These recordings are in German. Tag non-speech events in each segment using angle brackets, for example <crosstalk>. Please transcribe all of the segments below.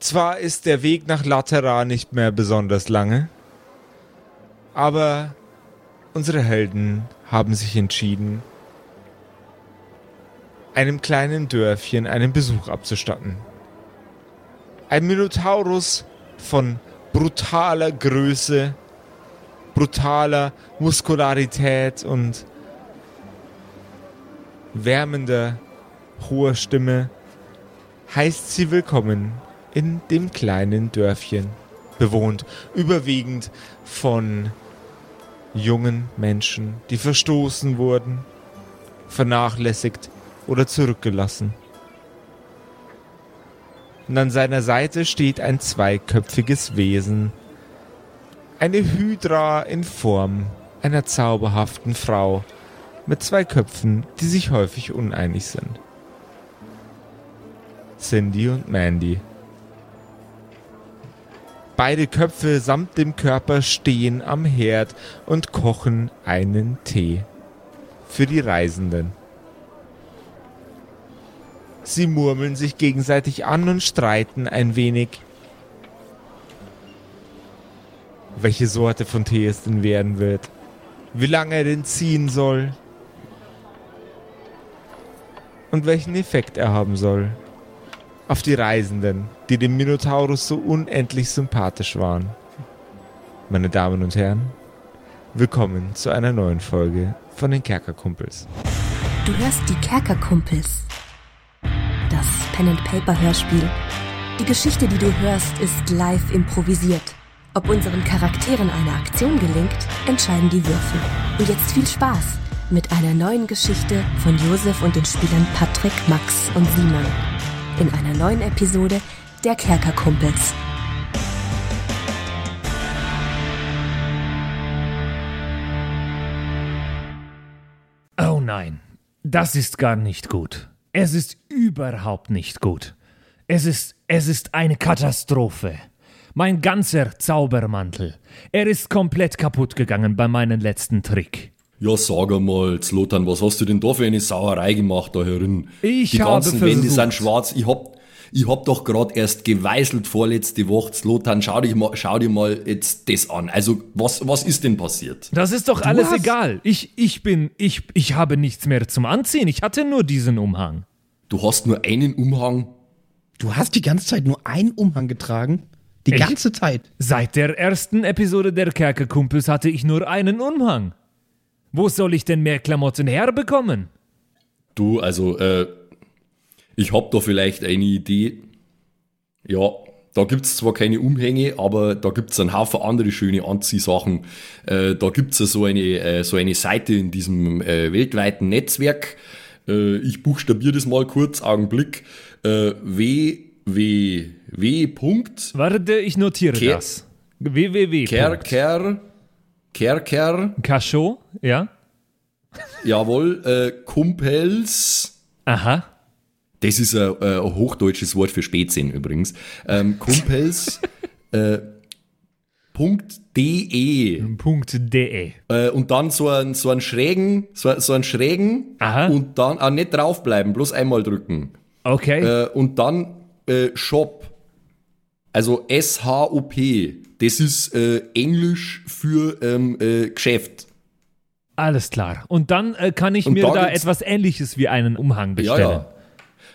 Zwar ist der Weg nach Latera nicht mehr besonders lange, aber unsere Helden haben sich entschieden, einem kleinen Dörfchen einen Besuch abzustatten. Ein Minotaurus von brutaler Größe, brutaler Muskularität und wärmender hoher Stimme heißt sie willkommen in dem kleinen Dörfchen, bewohnt überwiegend von jungen Menschen, die verstoßen wurden, vernachlässigt oder zurückgelassen. Und an seiner Seite steht ein zweiköpfiges Wesen, eine Hydra in Form einer zauberhaften Frau mit zwei Köpfen, die sich häufig uneinig sind. Cindy und Mandy. Beide Köpfe samt dem Körper stehen am Herd und kochen einen Tee für die Reisenden. Sie murmeln sich gegenseitig an und streiten ein wenig. Welche Sorte von Tee es denn werden wird. Wie lange er denn ziehen soll. Und welchen Effekt er haben soll. Auf die Reisenden, die dem Minotaurus so unendlich sympathisch waren. Meine Damen und Herren, willkommen zu einer neuen Folge von den Kerkerkumpels. Du hörst die Kerkerkumpels. Das Pen-and-Paper-Hörspiel. Die Geschichte, die du hörst, ist live improvisiert. Ob unseren Charakteren eine Aktion gelingt, entscheiden die Würfel. Und jetzt viel Spaß mit einer neuen Geschichte von Josef und den Spielern Patrick, Max und Simon. In einer neuen Episode der Kerkerkumpels. Oh nein, das ist gar nicht gut. Es ist überhaupt nicht gut. Es ist, es ist eine Katastrophe. Mein ganzer Zaubermantel. Er ist komplett kaputt gegangen bei meinem letzten Trick. Ja, sag einmal, Zlotan, was hast du denn da für eine Sauerei gemacht da herin? Ich Die habe ganzen Wände versucht- sind schwarz. Ich hab, ich hab doch gerade erst geweißelt vorletzte Woche. Zlotan, schau, dich mal, schau dir mal jetzt das an. Also, was, was ist denn passiert? Das ist doch alles hast- egal. Ich, ich bin, ich, ich habe nichts mehr zum Anziehen. Ich hatte nur diesen Umhang. Du hast nur einen Umhang. Du hast die ganze Zeit nur einen Umhang getragen. Die Echt? ganze Zeit. Seit der ersten Episode der Kerkerkumpels hatte ich nur einen Umhang. Wo soll ich denn mehr Klamotten herbekommen? Du, also, äh, ich hab da vielleicht eine Idee. Ja, da gibt's zwar keine Umhänge, aber da gibt's einen Haufen andere schöne Anziehsachen. Äh, da gibt's ja so eine, äh, so eine Seite in diesem äh, weltweiten Netzwerk. Äh, ich buchstabiere das mal kurz, Augenblick. Äh, www. Punkt Warte, ich notiere Ke- das. www. Kerker, Kerker, Cachot, ja? jawohl, äh, Kumpels. Aha. Das ist ein, äh, ein hochdeutsches Wort für Spätsinn übrigens. Ähm, Kumpels <laughs> äh, Punkt .de Punkt .de. äh, und dann so einen, so einen schrägen, so, so einen schrägen Aha. und dann auch nicht draufbleiben, bloß einmal drücken. Okay. Äh, und dann äh, Shop. Also S-H-O-P. Das ist äh, Englisch für ähm, äh, Geschäft. Alles klar. Und dann kann ich Und mir da da etwas ähnliches wie einen Umhang bestellen. ja. Ja,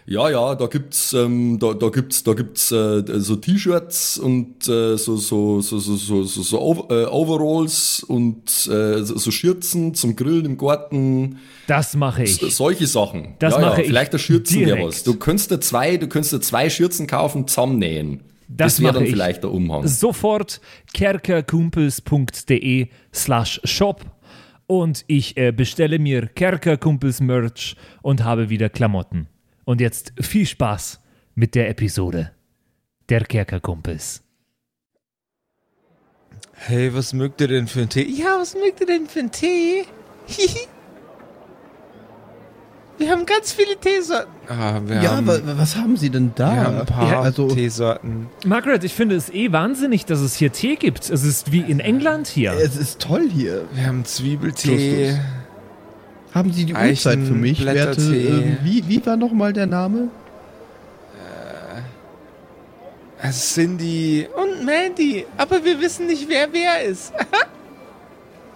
ja, da gibt's, ähm, da, da gibt's, da gibt's äh, so T-Shirts und äh, so so so so so so, so äh, Overalls und äh, so, so Schürzen zum Grillen im Garten, Das mache ich. so, solche Sachen. Das ja, mache ja, ich vielleicht der Schürzen wäre direkt. was. Du könntest dir zwei, du könntest dir zwei Schürzen kaufen, zusammennähen. Das Das, wäre dann ich. vielleicht der Umhang. Sofort kerkerkumpels.de slash shop und ich äh, bestelle mir Kerkerkumpels Merch und habe wieder Klamotten. Und jetzt viel Spaß mit der Episode der Kerkerkumpels. Hey, was mögt ihr denn für einen Tee? Ja, was mögt ihr denn für einen Tee? Hihi. <laughs> wir haben ganz viele Teesorten. Ah, wir Ja, haben, aber was haben sie denn da? wir haben ein paar Ja, also, Teesorten. Margaret, ich finde es eh wahnsinnig, dass es hier Tee gibt. Es ist wie in England hier. es ist toll hier. Wir haben Zwiebeltee. Justus. Haben Sie die Uhrzeit für mich, werte? Ähm, wie, wie war nochmal der Name? Cindy und Mandy, aber wir wissen nicht, wer wer ist. <laughs>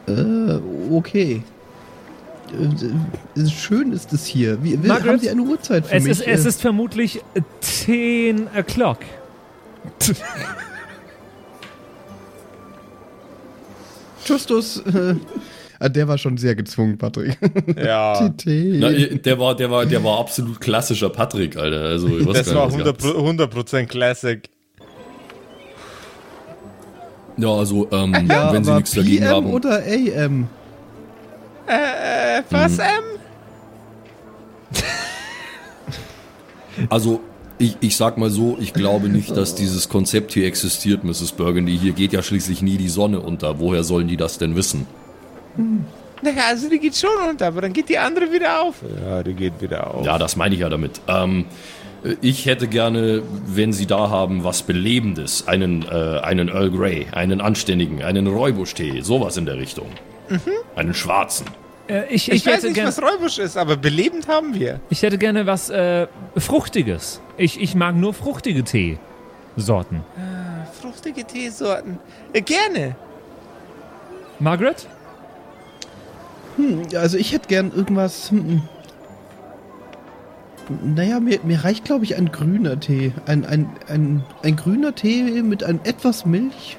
Äh, okay. Äh, äh, schön ist es hier. Wie, Margaret, haben Sie eine Uhrzeit für Es mich? ist, es Äh, ist vermutlich 10 o'clock. <laughs> Justus. Äh, ah, der war schon sehr gezwungen, Patrick. <laughs> Ja. <laughs> Na, der war, der war, der war absolut klassischer Patrick, Alter. Also, ich weiß das gar war nicht, was 100%, gehabt. 100 Classic. Ja, also, ähm, ja, wenn Sie nichts dagegen PM haben. oder AM? Äh, was, M? <laughs> Also, ich, ich sag mal so, ich glaube nicht, dass dieses Konzept hier existiert, Mrs. Burgundy. Hier geht ja schließlich nie die Sonne unter. Woher sollen die das denn wissen? Naja, also die geht schon unter, aber dann geht die andere wieder auf. Ja, die geht wieder auf. Ja, das meine ich ja damit. Ähm, ich hätte gerne, wenn Sie da haben, was Belebendes. Einen, äh, einen Earl Grey, einen anständigen, einen Räubusch-Tee, sowas in der Richtung. Einen schwarzen. Äh, ich, Ich, ich, weiß hätte nicht, gern, was Räubusch ist, aber belebend haben wir. ich hätte gerne was äh, Fruchtiges. Ich, ich mag nur fruchtige Teesorten. Fruchtige Teesorten. Äh, gerne. Margaret? Hm, also ich hätte gern irgendwas. Hm, hm. naja, mir, mir reicht, glaube ich, ein grüner Tee. Ein, ein, ein, ein grüner Tee mit ein etwas Milch.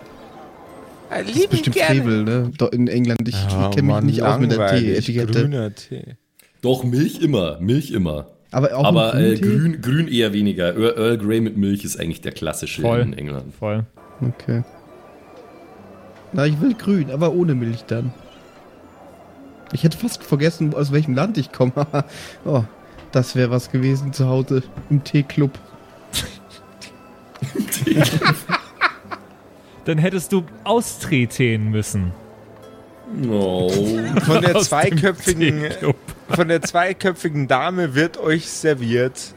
Äh, Das ist bestimmt gerne. Frevel, ne? In England. Ich, Ja, kenne mich nicht aus mit der. Tee-Etikette. Grüner Tee. Doch, Milch immer, Milch immer. Aber auch Aber äh, grün, grün eher weniger. Earl, Earl Grey mit Milch ist eigentlich der klassische Voll. in England. Voll. Okay. Na, ich will grün, aber ohne Milch dann. Ich hätte fast vergessen, aus welchem Land ich komme. <laughs> oh, das wäre was gewesen zu Hause im Teeclub. <laughs> Dann hättest du austreten müssen. Oh. Von der zweiköpfigen, von der zweiköpfigen Dame wird euch serviert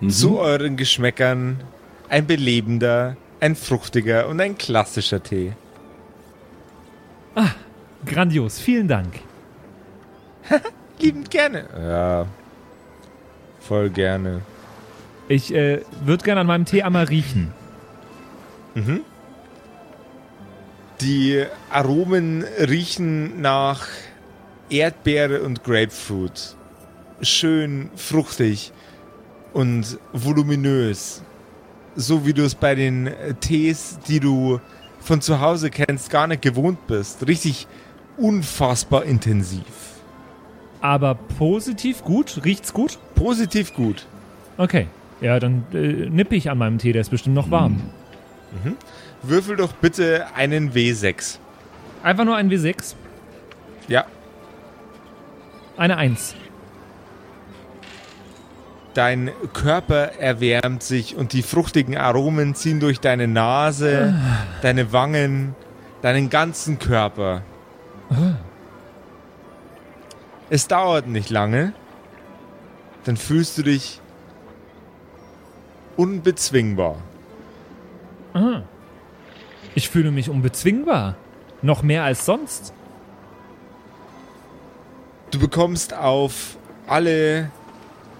Mhm. zu euren Geschmäckern ein belebender, ein fruchtiger und ein klassischer Tee. Grandios, vielen Dank. <laughs> Liebend gerne. Ja. Voll gerne. Ich äh, würde gerne an meinem Tee einmal riechen. Die Aromen riechen nach Erdbeere und Grapefruit. Schön fruchtig und voluminös. So wie du es bei den Tees, die du von zu Hause kennst, gar nicht gewohnt bist. Richtig unfassbar intensiv. Aber positiv gut? Riecht's gut? Positiv gut. Okay. Ja, dann äh, nippe ich an meinem Tee, der ist bestimmt noch warm. Würfel doch bitte einen W6. Einfach nur ein W6, Ja. eine 1. Dein Körper erwärmt sich und die fruchtigen Aromen ziehen durch deine Nase, deine Wangen, deinen ganzen Körper. Es dauert nicht lange, dann fühlst du dich unbezwingbar. Ich fühle mich unbezwingbar. Noch mehr als sonst. Du bekommst auf alle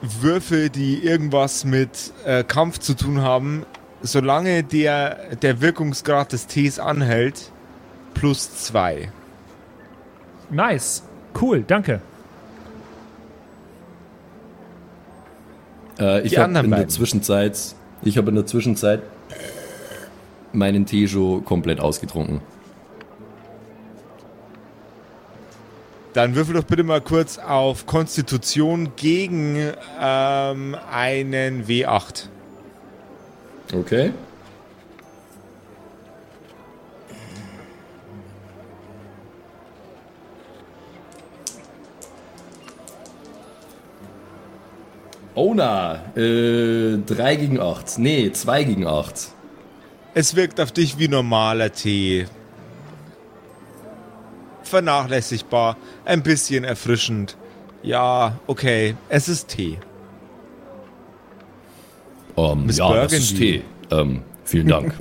Würfel, die irgendwas mit äh, Kampf zu tun haben, solange der, der Wirkungsgrad des Tees anhält, plus zwei. Nice. Cool, danke. Äh, ich habe in der beiden. Zwischenzeit, ich habe in der Zwischenzeit meinen schon komplett ausgetrunken. Dann würfel doch bitte mal kurz auf Konstitution gegen ähm, einen W8. Okay. Oh na, äh, 3 gegen 8. Nee, 2 gegen 8. Es wirkt auf dich wie normaler Tee. Vernachlässigbar, ein bisschen erfrischend. Ja, okay, es ist Tee. Ähm, Miss ja, das ist Burgundy. Tee. Ähm, vielen Dank.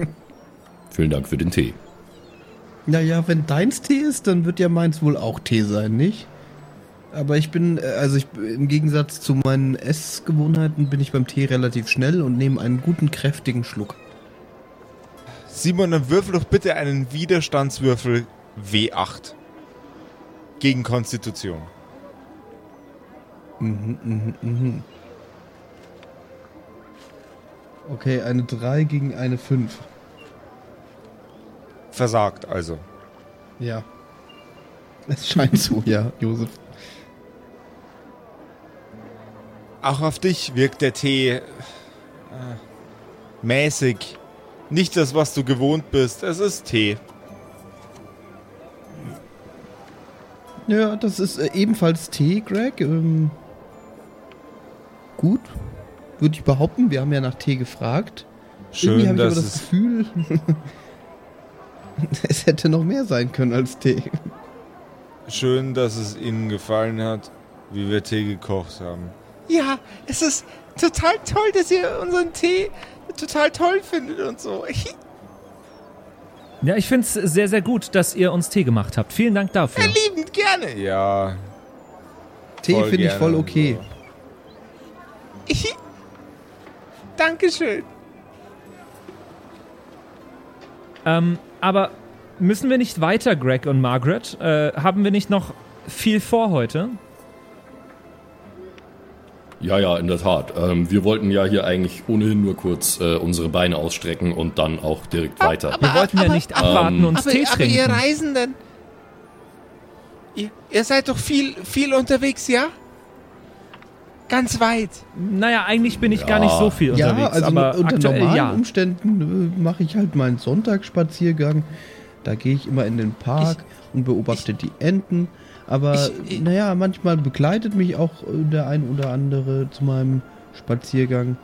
<laughs> vielen Dank für den Tee. Naja, wenn deins Tee ist, dann wird ja meins wohl auch Tee sein, nicht? Aber ich bin, äh, also ich im Gegensatz zu meinen Essgewohnheiten bin ich beim Tee relativ schnell und nehme einen guten, kräftigen Schluck. Simon, dann würfel doch bitte einen Widerstandswürfel W8. Gegen Konstitution. Mhm, mhm, mhm. Okay, eine 3 gegen eine 5. Versagt also. Ja. Es scheint so, ja, Josef. Auch auf dich wirkt der Tee äh, mäßig. Nicht das, was du gewohnt bist. Es ist Tee. Ja, das ist äh, ebenfalls Tee, Greg. Ähm, gut, würde ich behaupten. Wir haben ja nach Tee gefragt. Irgendwie Schön, habe ich aber das Gefühl, <laughs> es hätte noch mehr sein können als Tee. schön, dass es Ihnen gefallen hat, wie wir Tee gekocht haben. Ja, es ist total toll, dass ihr unseren Tee total toll findet und so. Ja, ich finde es sehr, sehr gut, dass ihr uns Tee gemacht habt. Vielen Dank dafür. Liebend gerne. Ja, Tee finde ich voll okay. Dankeschön. Ähm, aber müssen wir nicht weiter, Greg und Margaret? Äh, haben wir nicht noch viel vor heute? Ja, ja, in der Tat. Ähm, wir wollten ja hier eigentlich ohnehin nur kurz äh, unsere Beine ausstrecken und dann auch direkt weiter. aber- Wir wollten ja nicht abwarten ähm, und Aber, Tee aber ihr trinken. Reisenden, ihr, ihr seid doch viel, viel unterwegs, ja? Ganz weit. Naja, eigentlich bin ich Ja. gar nicht so viel Ja, unterwegs, also aber unter aktuell normalen ja. Umständen äh, mache ich halt meinen Sonntagsspaziergang. Da gehe ich immer in den Park und beobachte die Enten. Aber Ich- ich- naja, manchmal begleitet mich auch äh, der ein oder andere zu meinem Spaziergang.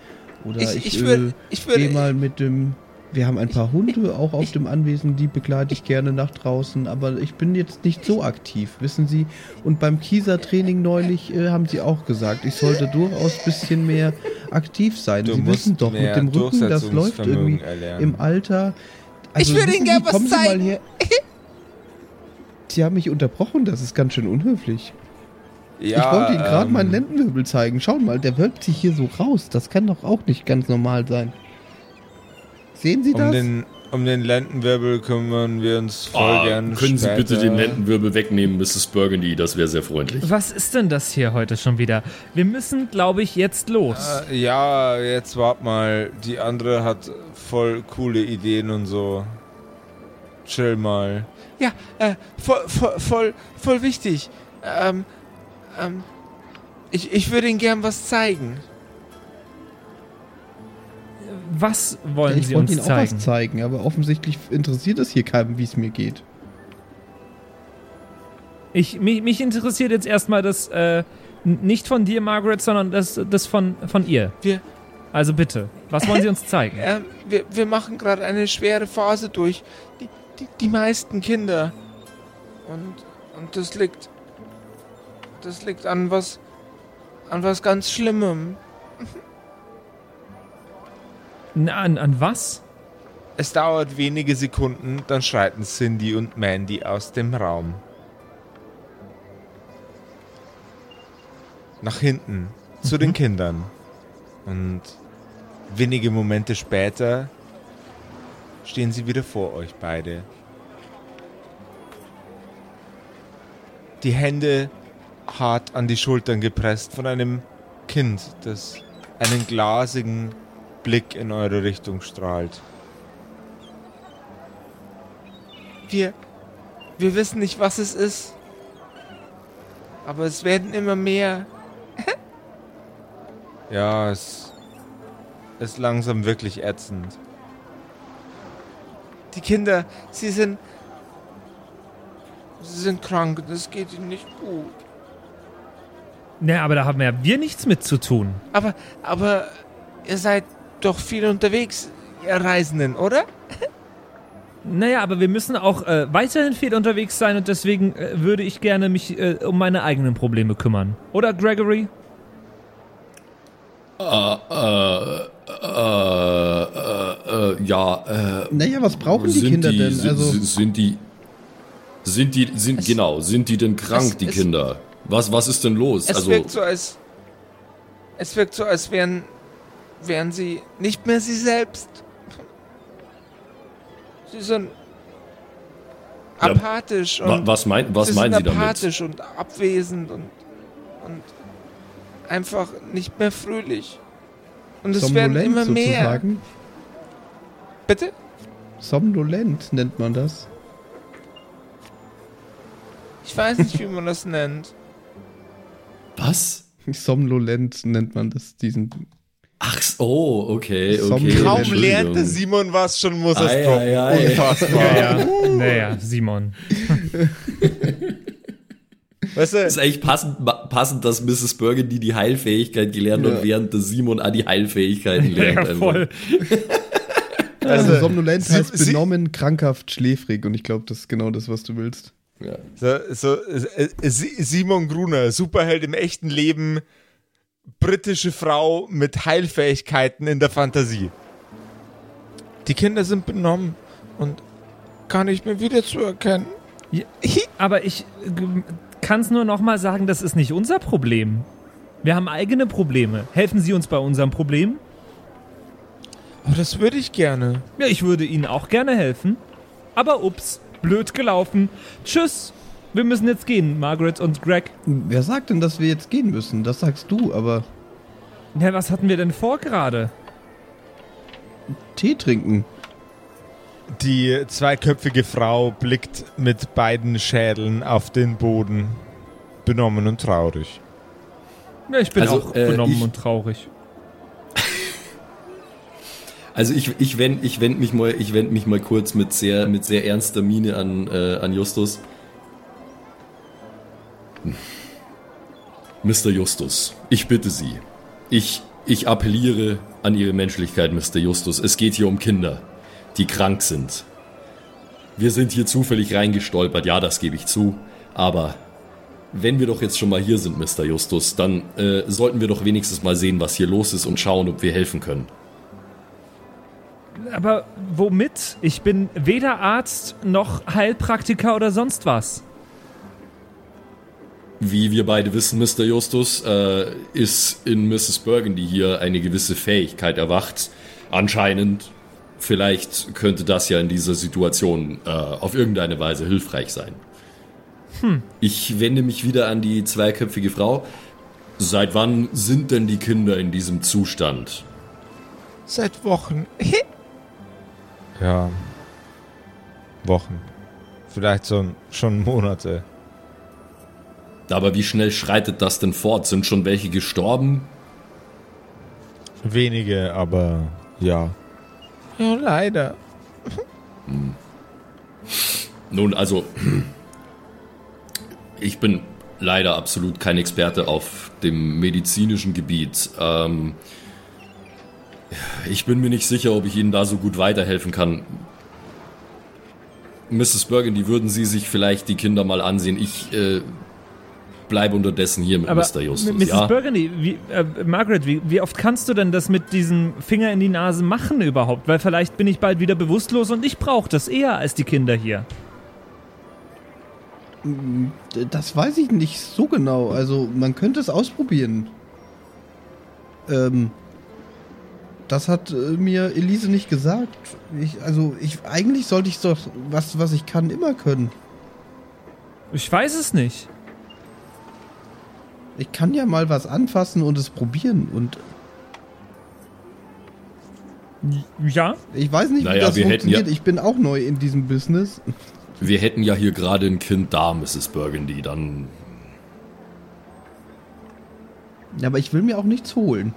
Oder Ich, ich, ich würde, äh, ich gehe würde, mal mit dem. Wir haben ein paar Hunde auch auf dem Anwesen, die begleite ich gerne nach draußen, aber ich bin jetzt nicht so aktiv, wissen Sie. Und beim Kieser-Training neulich äh, haben Sie auch gesagt, ich sollte durchaus ein bisschen mehr aktiv sein. du Sie musst wissen doch, mehr mit dem Rücken, das läuft irgendwie erlernen. im Alter. Also Ich würde Ihnen Sie, gern was kommen Sie mal zeigen. <laughs> Sie haben mich unterbrochen, das ist ganz schön unhöflich. ja, ich wollte Ihnen gerade ähm, meinen Lendenwirbel zeigen. Schauen mal, der wölbt sich hier so raus. Das kann doch auch nicht ganz normal sein. Sehen Sie Um das? den, um den Lendenwirbel kümmern wir uns voll Ah, gern können Sie später. bitte den Lendenwirbel wegnehmen, Mrs. Burgundy? Das wäre sehr freundlich. Was ist denn das hier heute schon wieder? Wir müssen, glaube ich, jetzt los. Äh, ja, jetzt wart mal. Die andere hat voll coole Ideen und so. Chill mal. Ja, äh, voll, voll, voll, voll wichtig. Ähm, ähm, ich, ich würde Ihnen gern was zeigen. Was wollen ich Sie wollte uns Ihnen auch was zeigen? zeigen, aber offensichtlich interessiert es hier keinem, wie es mir geht. Ich, mich, mich interessiert jetzt erstmal das, äh, nicht von dir, Margaret, sondern das, das von, von ihr. Wir, Also bitte, was wollen Sie uns zeigen? <laughs> ähm, wir, wir machen gerade eine schwere Phase durch. Die, die, die meisten Kinder. Und, und das liegt, das liegt an was, an was ganz Schlimmem. Na, an, an was? Es dauert wenige Sekunden, dann schreiten Cindy und Mandy aus dem Raum. Nach hinten, zu den Kindern. Und wenige Momente später stehen sie wieder vor euch beide. Die Hände hart an die Schultern gepresst von einem Kind, das einen glasigen Blick in eure Richtung strahlt. Wir, wir wissen nicht, was es ist. Aber es werden immer mehr. <laughs> Ja, es ist langsam wirklich ätzend. Die Kinder, sie sind. Sie sind krank es geht ihnen nicht gut. Na, aber da haben ja wir nichts mit zu tun. Aber, aber ihr seid doch viel unterwegs, ihr Reisenden, oder? Naja, aber wir müssen auch äh, weiterhin viel unterwegs sein und deswegen äh, würde ich gerne mich äh, um meine eigenen Probleme kümmern. Oder, Gregory? Äh, äh, äh, äh, äh, ja, äh, Naja, was brauchen die Kinder die, denn? Sind, Also, sind die, sind die, sind, genau, sind die denn krank, es- die es- Kinder? Was, was ist denn los? Es also, wirkt so, als. Es wirkt so, als wären. wären sie nicht mehr sie selbst. Sie sind Ja, apathisch und Was, mein, was sie meinen Sie damit? apathisch und abwesend und, und einfach nicht mehr fröhlich. Und es werden immer mehr. Bitte? Somnolent nennt man das. Ich weiß nicht, wie man das nennt. Was? Somnolent nennt man das, diesen. Ach so, okay, okay. Somnolent. Kaum lernte Simon was, schon muss er es droppen. Unfassbar. Ja, naja, Simon. <laughs> Weißt du, ist eigentlich passend, passend, dass Mrs. Burgundy die Heilfähigkeit gelernt Ja. hat, während der Simon auch die Heilfähigkeiten <laughs> lernt. Ja, voll. <laughs> Also, Somnolent sie- heißt sie- benommen, krankhaft, schläfrig. Und ich glaube, das ist genau das, was du willst. Ja. so, so, äh, äh, Si- Simon Gruner, Superheld im echten Leben, britische Frau mit Heilfähigkeiten in der Fantasie. Die Kinder sind benommen und gar nicht mehr wiederzuerkennen. Ja, aber ich kann es nur noch mal sagen, das ist nicht unser Problem. Wir haben eigene Probleme. Helfen Sie uns bei unserem Problem? Oh, das würde ich gerne. Ja, ich würde Ihnen auch gerne helfen. Aber ups, blöd gelaufen. Tschüss. Wir müssen jetzt gehen, Margaret und Greg. Wer sagt denn, dass wir jetzt gehen müssen? Das sagst du, aber Ja, was hatten wir denn vor gerade? Tee trinken. Die zweiköpfige Frau blickt mit beiden Schädeln auf den Boden, benommen und traurig. Ja, ich bin Also, auch äh, benommen ich- und traurig. Also ich, ich wende ich wend mich, mal- ich wend mich mal kurz mit sehr, mit sehr ernster Miene an, äh, an Justus. Mr. Justus, ich bitte Sie. Ich, ich appelliere an Ihre Menschlichkeit, Mr. Justus. Es geht hier um Kinder, die krank sind. Wir sind hier zufällig reingestolpert, ja, das gebe ich zu. Aber wenn wir doch jetzt schon mal hier sind, Mr. Justus, dann äh, sollten wir doch wenigstens mal sehen, was hier los ist und schauen, ob wir helfen können. Aber womit? Ich bin weder Arzt noch Heilpraktiker oder sonst was. Wie wir beide wissen, Mr. Justus, äh, ist in Mrs. Burgundy hier eine gewisse Fähigkeit erwacht. Anscheinend. Vielleicht könnte das ja in dieser Situation äh, auf irgendeine Weise hilfreich sein. Ich wende mich wieder an die zweiköpfige Frau. Seit wann sind denn die Kinder in diesem Zustand? Seit Wochen. Ja. Wochen. Vielleicht so, schon Monate. Aber wie schnell schreitet das denn fort? Sind schon welche gestorben? Wenige, aber ja. Ja, leider. Nun, also, <clears throat> ich bin leider absolut kein Experte auf dem medizinischen Gebiet. Ähm, ich bin mir nicht sicher, ob ich Ihnen da so gut weiterhelfen kann. Mrs. Burgundy, würden Sie sich vielleicht die Kinder mal ansehen? Ich äh, bleibe unterdessen hier mit Aber Mr. Justus. Mrs. Ja? Burgundy, wie, äh, Margaret, wie, wie oft kannst du denn das mit diesem Finger in die Nase machen überhaupt? Weil vielleicht bin ich bald wieder bewusstlos und ich brauche das eher als die Kinder hier. Das weiß ich nicht so genau. Also, man könnte es ausprobieren. Ähm. Das hat äh, mir Elise nicht gesagt. Ich, also, ich, eigentlich sollte ich doch was, was ich kann, immer können. Ich weiß es nicht. Ich kann ja mal was anfassen und es probieren. Und Ja? ich weiß nicht, Naja, wie das wir hätten ja- funktioniert. Ich bin auch neu in diesem Business. Wir hätten ja hier gerade ein Kind da, Mrs. Burgundy. Dann Ja, aber ich will mir auch nichts holen.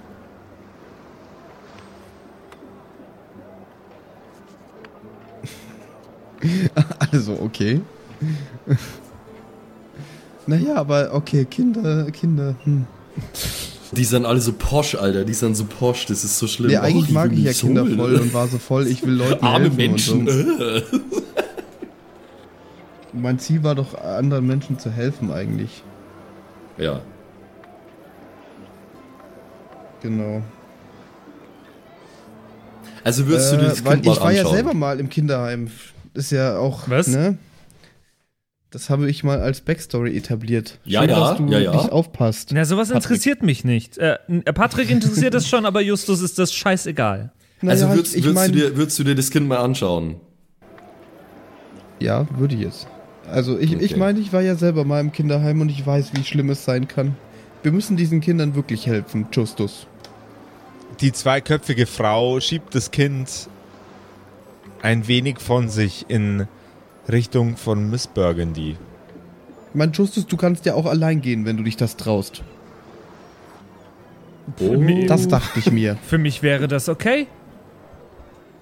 <laughs> also, okay. naja, aber okay, Kinder, Kinder. Hm. Die sind alle so posch, Alter. Die sind so posch. Das ist so schlimm. Ja, eigentlich Oh, mag ich ja mich Kinder voll und war so voll, ich will Leuten <laughs> Arme helfen Menschen. Und so. äh. <laughs> Mein Ziel war doch, anderen Menschen zu helfen eigentlich. Ja. Genau. Also würdest du dir das Äh, weil Kind mal ich war ja selber mal im Kinderheim. Ist ja auch, Was? ne? Das habe ich mal als Backstory etabliert. Ja, Schön, ja, dass du ja, ja. nicht aufpasst. Na, sowas Patrick. interessiert mich nicht. Äh, Patrick interessiert es schon, aber Justus ist das scheißeise Naja, also würdest, ich würdest, mein, du dir, würdest du dir das Kind mal anschauen? Ja, würde ich jetzt. Also ich, ich Okay. meine, ich war ja selber mal im Kinderheim und ich weiß, wie schlimm es sein kann. Wir müssen diesen Kindern wirklich helfen, Justus. Die zweiköpfige Frau schiebt das Kind ein wenig von sich in Richtung von Miss Burgundy. Mein Justus, du kannst ja auch allein gehen, wenn du dich das traust. Oh. Das dachte ich mir. Für mich wäre das okay.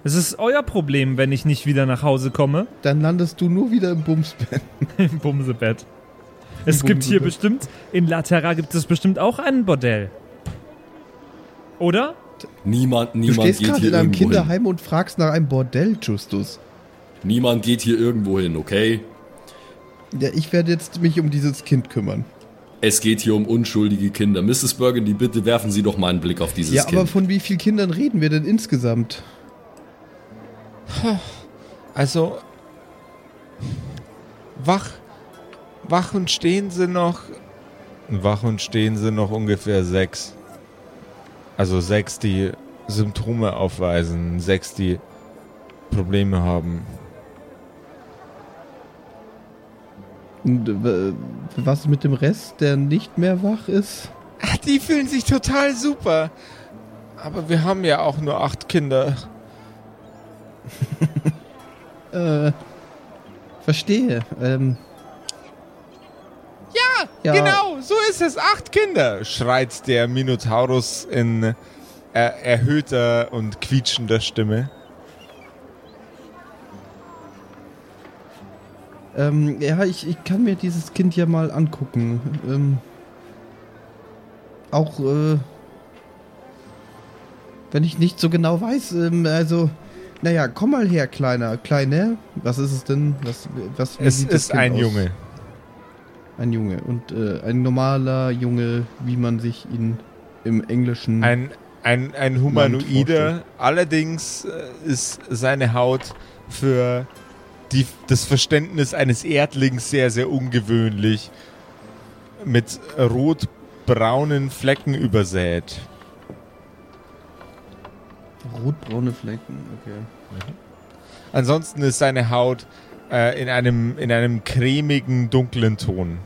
Es ist euer Problem, wenn ich nicht wieder nach Hause komme. Dann landest du nur wieder im Bumsbett. <laughs> Im Bumsebett. Es Im gibt hier bestimmt, in La Terra gibt es bestimmt auch ein Bordell. Oder? Niemand, Du niemand stehst geht gerade hier in einem irgendwo hin. Kinderheim und fragst nach einem Bordell, Justus. Niemand geht hier irgendwo hin, okay? Ja, ich werde jetzt mich um dieses Kind kümmern. Es geht hier um unschuldige Kinder. Mrs. Burgundy, bitte werfen Sie doch mal einen Blick auf dieses ja, aber Kind. von wie vielen Kindern reden wir denn insgesamt? Also, wach, wach und stehen sie noch. Wach und stehen sind noch ungefähr sechs. Also sechs, die Symptome aufweisen, sechs, die Probleme haben. Und äh, was mit dem Rest, der nicht mehr wach ist? Ach, die fühlen sich total super. Aber wir haben ja auch nur acht Kinder. <laughs> Äh, verstehe. Ähm, Ja, genau, so ist es. Acht Kinder. Schreit der Minotaurus in er erhöhter und quietschender Stimme. ähm, ja, ich, ich kann mir dieses Kind ja mal angucken. Ähm, auch, äh, wenn ich nicht so genau weiß, ähm, also, naja, komm mal her, Kleiner. Kleiner, was ist es denn? Was, was, wie Es sieht das ist ein aus? Junge. Ein Junge. Und äh, ein normaler Junge, wie man sich ihn im Englischen. Ein, ein, ein Humanoider. Allerdings äh, ist seine Haut für die, das Verständnis eines Erdlings sehr, sehr ungewöhnlich. Mit rot-braunen Flecken übersät. rotbraune Flecken, okay. Ansonsten ist seine Haut äh, in, einem, in einem cremigen, dunklen Ton.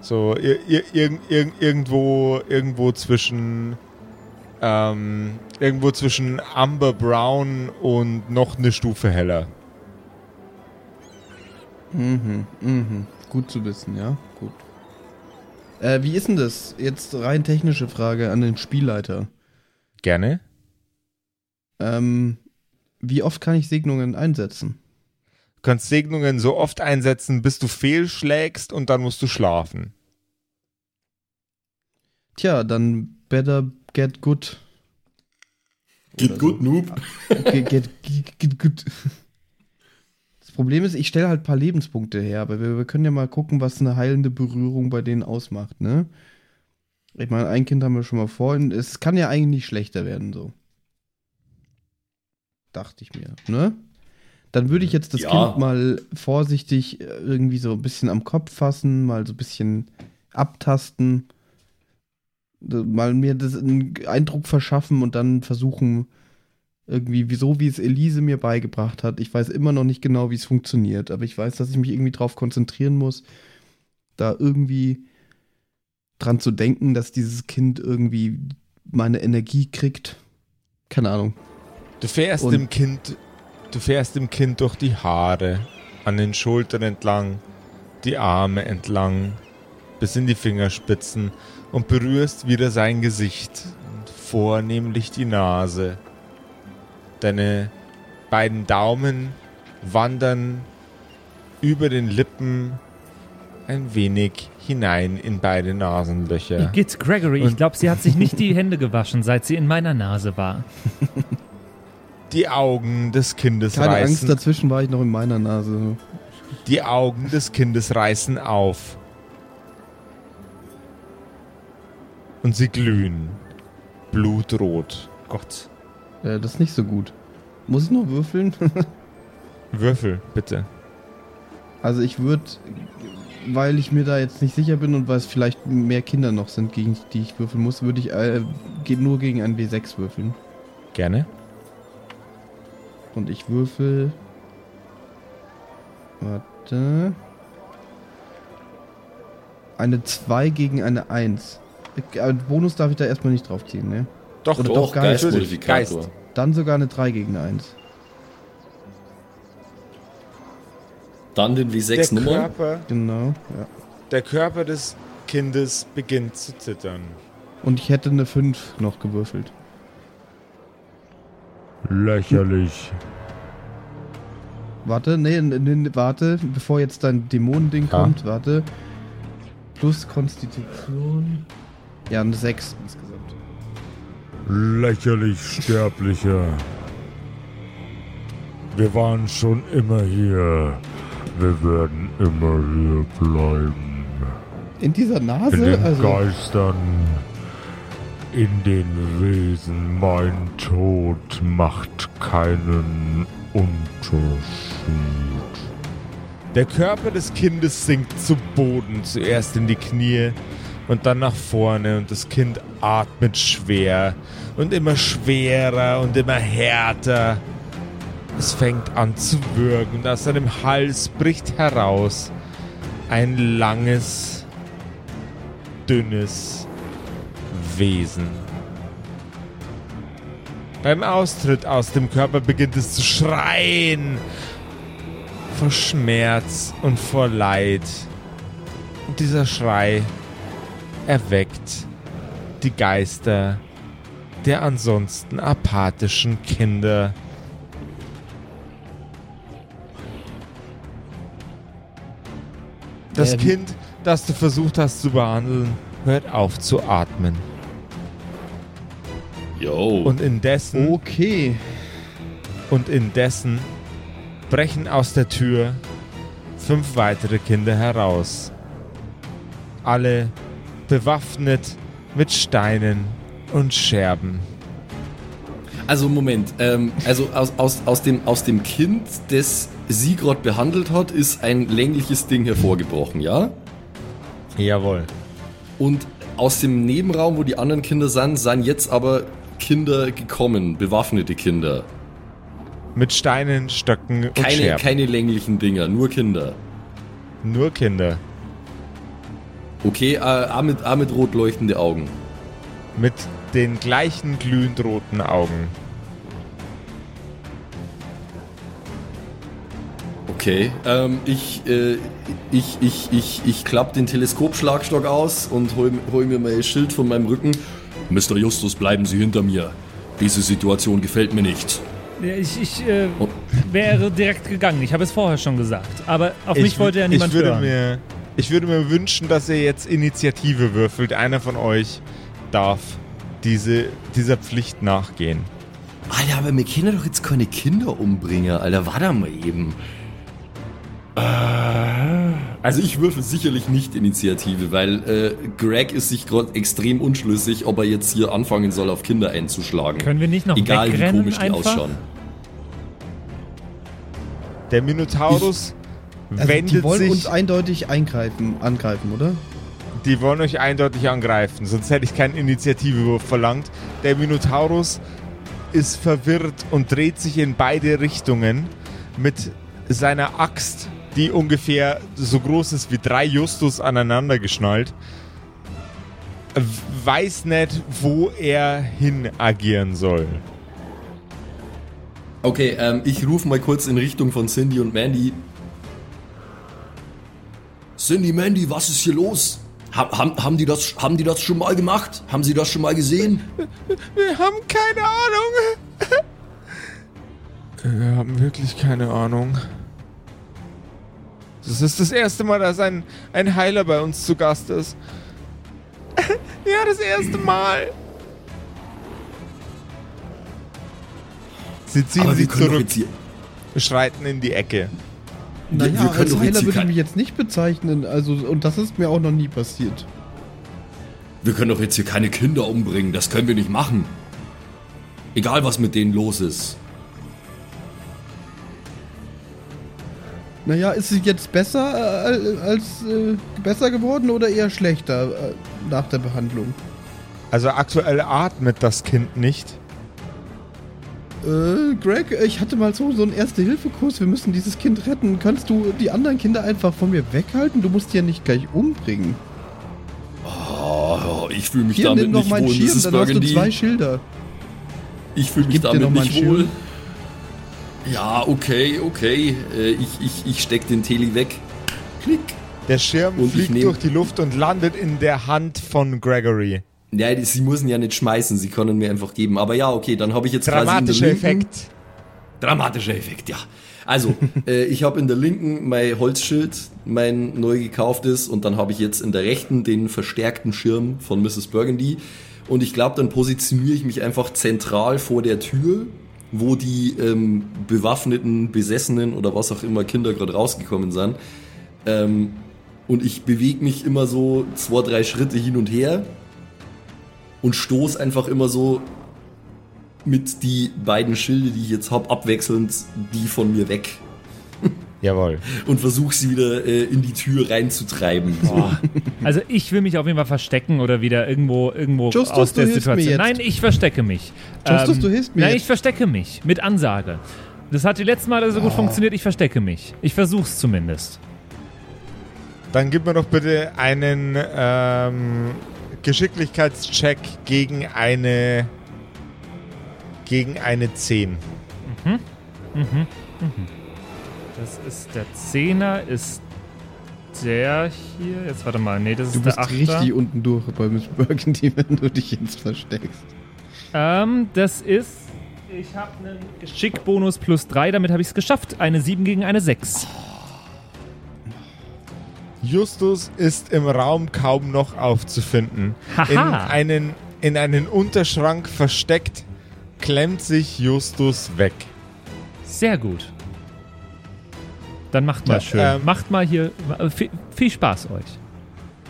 So ir ir ir ir irgendwo, irgendwo zwischen ähm, irgendwo zwischen Amber Brown und noch eine Stufe heller. Mhm, mhm. Gut zu wissen, ja. Gut. Äh, wie ist denn das? Jetzt rein technische Frage an den Spielleiter. Gerne. Ähm, wie oft kann ich Segnungen einsetzen? Du kannst Segnungen so oft einsetzen, bis du fehlschlägst und dann musst du schlafen. Tja, dann better get good. Geht Oder gut, Noob. Get, <laughs> get, get, get good. Das Problem ist, ich stelle halt ein paar Lebenspunkte her, aber wir, wir können ja mal gucken, was eine heilende Berührung bei denen ausmacht, ne? Ich meine, ein Kind haben wir schon mal vorhin. Es kann ja eigentlich nicht schlechter werden, so. Dachte ich mir, ne? Dann würde ich jetzt das Ja. Kind mal vorsichtig äh, irgendwie so ein bisschen am Kopf fassen, mal so ein bisschen abtasten, mal mir das einen Eindruck verschaffen und dann versuchen, irgendwie, wieso, wie es Elise mir beigebracht hat. Ich weiß immer noch nicht genau, wie es funktioniert, aber ich weiß, dass ich mich irgendwie drauf konzentrieren muss, da irgendwie dran zu denken, dass dieses Kind irgendwie meine Energie kriegt. Keine Ahnung. Du fährst Und- dem Kind, du fährst dem Kind durch die Haare, an den Schultern entlang, die Arme entlang, bis in die Fingerspitzen und berührst wieder sein Gesicht, und vornehmlich die Nase. Deine beiden Daumen wandern über den Lippen ein wenig hinein in beide Nasenlöcher. Igitt, Gregory, ich glaube, sie hat sich nicht die Hände gewaschen, seit sie in meiner Nase war. <laughs> Die Augen des Kindes Keine reißen Angst, dazwischen war ich noch in meiner Nase. Die Augen des Kindes reißen auf. Und sie glühen. Blutrot. Gott. Äh, das ist nicht so gut. Muss ich nur würfeln? <laughs> Würfel, bitte. Also ich würde, weil ich mir da jetzt nicht sicher bin und weil es vielleicht mehr Kinder noch sind, gegen die ich würfeln muss, würde ich äh, nur gegen ein W6 würfeln. Gerne. Und ich würfel Warte. Eine 2 gegen eine 1. Äh, Bonus darf ich da erstmal nicht draufziehen, ne? Doch, Oder doch, doch, Geist. Dann sogar eine 3 gegen eine 1. Dann den Der W6 Nummer. Körper, Genau, ja. der Körper des Kindes beginnt zu zittern. Und ich hätte eine 5 noch gewürfelt. Lächerlich. Warte, nee, nee, warte, bevor jetzt dein Dämonending Ja. kommt, warte. Plus Konstitution. Ja, eine 6 insgesamt. Lächerlich Sterblicher. Wir waren schon immer hier. Wir werden immer hier bleiben. In dieser In Nase? den Also, Geistern, in den Wesen, mein Tod macht keinen Unterschied. Der Körper des Kindes sinkt zu Boden, zuerst in die Knie und dann nach vorne und das Kind atmet schwer und immer schwerer und immer härter. Es fängt an zu würgen und aus seinem Hals bricht heraus ein langes, dünnes Wesen. Beim Austritt aus dem Körper beginnt es zu schreien vor Schmerz und vor Leid. Und dieser Schrei erweckt die Geister der ansonsten apathischen Kinder. Das Ähm. Kind, das du versucht hast zu behandeln, hört auf zu atmen. Yo. Und indessen okay. Und indessen brechen aus der Tür fünf weitere Kinder heraus. Alle bewaffnet mit Steinen und Scherben. Also Moment, ähm, also aus, aus, aus, dem, aus dem Kind, das sie gerade behandelt hat, ist ein längliches Ding hervorgebrochen, ja? Jawohl. Und aus dem Nebenraum, wo die anderen Kinder sind, sind jetzt aber Kinder gekommen, bewaffnete Kinder. Mit Steinen, Stöcken und Keine, Scherben. keine länglichen Dinger, nur Kinder. Nur Kinder. Okay, äh, auch, mit, auch mit rot leuchtende Augen. Mit den gleichen glühend roten Augen. Okay, ähm, ich, äh, ich, ich, ich, ich klapp den Teleskopschlagstock aus und hol, hol mir mein Schild von meinem Rücken. Mr. Justus, bleiben Sie hinter mir. Diese Situation gefällt mir nicht. Ich, ich äh, Oh. wäre direkt gegangen. Ich habe es vorher schon gesagt. Aber auf mich Ich wollte ja niemand ich würde hören. Mir, ich würde mir wünschen, dass ihr jetzt Initiative würfelt. Einer von euch darf diese, dieser Pflicht nachgehen. Alter, aber wir können doch jetzt keine Kinder umbringen, Alter. Warte mal eben. Also ich würfel sicherlich nicht Initiative, weil äh, Greg ist sich gerade extrem unschlüssig, ob er jetzt hier anfangen soll, auf Kinder einzuschlagen. Können wir nicht noch Egal wie komisch die einfach? ausschauen. Der Minotaurus Also wendet die wollen sich. uns eindeutig eingreifen, angreifen, oder? Die wollen euch eindeutig angreifen, sonst hätte ich keinen Initiativewurf verlangt. Der Minotaurus ist verwirrt und dreht sich in beide Richtungen mit seiner Axt, die ungefähr so groß ist wie drei Justus aneinander geschnallt. Weiß nicht, wo er hin agieren soll. Okay, ähm, ich rufe mal kurz in Richtung von Cindy und Mandy. Cindy, Mandy, was ist hier los? Ha haben, haben, die das, haben die das schon mal gemacht? Haben sie das schon mal gesehen? Wir haben keine Ahnung. Wir haben wirklich keine Ahnung. Das ist das erste Mal, dass ein, ein Heiler bei uns zu Gast ist. <laughs> ja, das erste Mal. Sie ziehen Aber doch zurück, schreiten in die Ecke. Naja, wir als Heiler würde ich mich jetzt nicht bezeichnen. Also, und das ist mir auch noch nie passiert. Wir können doch jetzt hier keine Kinder umbringen. Das können wir nicht machen. Egal, was mit denen los ist. Naja, ist es jetzt besser äh, als äh, besser geworden oder eher schlechter äh, nach der Behandlung? Also aktuell atmet das Kind nicht. Äh, Greg, ich hatte mal so, so einen Erste-Hilfe-Kurs. Wir müssen dieses Kind retten. Kannst du die anderen Kinder einfach von mir weghalten? Du musst die ja nicht gleich umbringen. Oh, ich fühle mich Hier, damit nimm noch nicht meinen wohl, Schirm, Mrs. dann hast du zwei Schilder. Ich fühle mich damit nicht wohl. Schirm. Ja, okay, okay. Äh, ich, ich, ich steck den Teli weg. Klick. Der Schirm Und fliegt durch die Luft und landet in der Hand von Gregory. Ja, sie müssen ja nicht schmeißen, sie können mir einfach geben. Aber ja, okay, dann habe ich jetzt Dramatischer Effekt. Dramatischer Effekt, ja. Also, <laughs> äh, ich habe in der linken mein Holzschild, mein neu gekauftes, und dann habe ich jetzt in der rechten den verstärkten Schirm von Mrs. Burgundy. Und ich glaube, dann positioniere ich mich einfach zentral vor der Tür, wo die ähm, bewaffneten, besessenen oder was auch immer Kinder gerade rausgekommen sind. Ähm, und ich bewege mich immer so zwei, drei Schritte hin und her und stoß einfach immer so mit die beiden Schilde, die ich jetzt hab, abwechselnd die von mir weg <laughs> Jawohl. und versuche sie wieder äh, in die Tür reinzutreiben. Also ich will mich auf jeden Fall verstecken oder wieder irgendwo irgendwo Justus, aus du der hilfst mir Situation. Nein, ich verstecke mich. Justus, du hilfst mir Nein, jetzt. ich verstecke mich mit Ansage. Das hat die letzten Male so gut Oh. funktioniert. Ich verstecke mich. Ich versuch's zumindest. Dann gib mir doch bitte einen ähm, Geschicklichkeitscheck gegen eine gegen eine 10. Das ist der Zehner, ist der hier. Jetzt warte mal, nee, das ist Du bist der Achter. richtig unten durch bei Miss Burgundy, <laughs> wenn du dich jetzt versteckst. Ähm, das ist. Ich habe einen Geschickbonus plus 3, damit habe ich es geschafft. Eine 7 gegen eine 6. Justus ist im Raum kaum noch aufzufinden. Haha. In einen, in einen Unterschrank versteckt, klemmt sich Justus weg. Sehr gut. Dann macht mal Ja, schön. ähm, macht mal hier. äh, Viel, viel Spaß euch.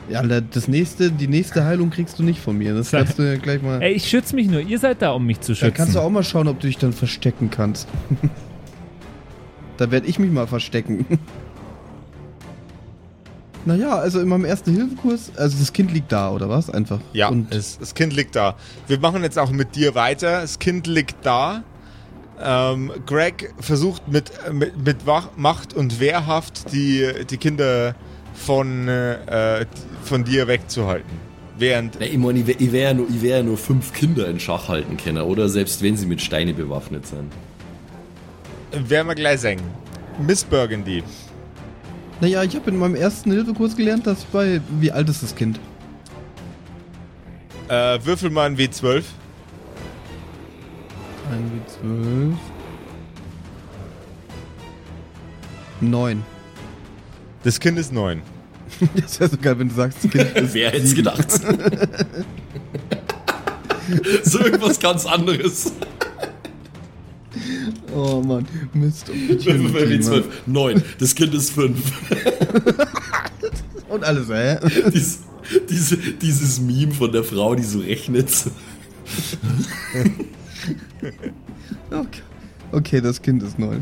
Ja, das nächste, die nächste Heilung kriegst du nicht von mir. Das kannst du ja gleich mal. Ey, ich schütze mich nur. Ihr seid da, um mich zu Da schützen. kannst du auch mal schauen, ob du dich dann verstecken kannst. <laughs> da werde ich mich mal verstecken. <laughs> naja, also in meinem ersten Hilfekurs, also das Kind liegt da, oder was? Einfach. Ja, Und es, das Kind liegt da. Wir machen jetzt auch mit dir weiter. Das Kind liegt da. Ähm, Greg versucht mit, mit, mit Macht und Wehrhaft die, die Kinder von, äh, von dir wegzuhalten. Während Na, ich meine, ich, wär- ich wäre nur- wär ja nur fünf Kinder in Schach halten können, oder? Selbst wenn sie mit Steine bewaffnet sind. werden wir gleich sehen. Miss Burgundy. naja, ich habe in meinem ersten Hilfekurs gelernt, dass bei. Wie alt ist das Kind? Äh, würfel mal ein W12. Ein wie zwölf. Neun. Das Kind ist neun. <laughs> Das wäre so geil, wenn du sagst, das Kind <laughs> ist. Wer hätte es gedacht? <laughs> so irgendwas ganz anderes. Oh Mann, Mist. Würfel bei W12. Neun. Das Kind ist fünf. Und alles, hä? Dies, diese, dieses Meme von der Frau, die so rechnet. <laughs> Okay. okay, das Kind ist neu.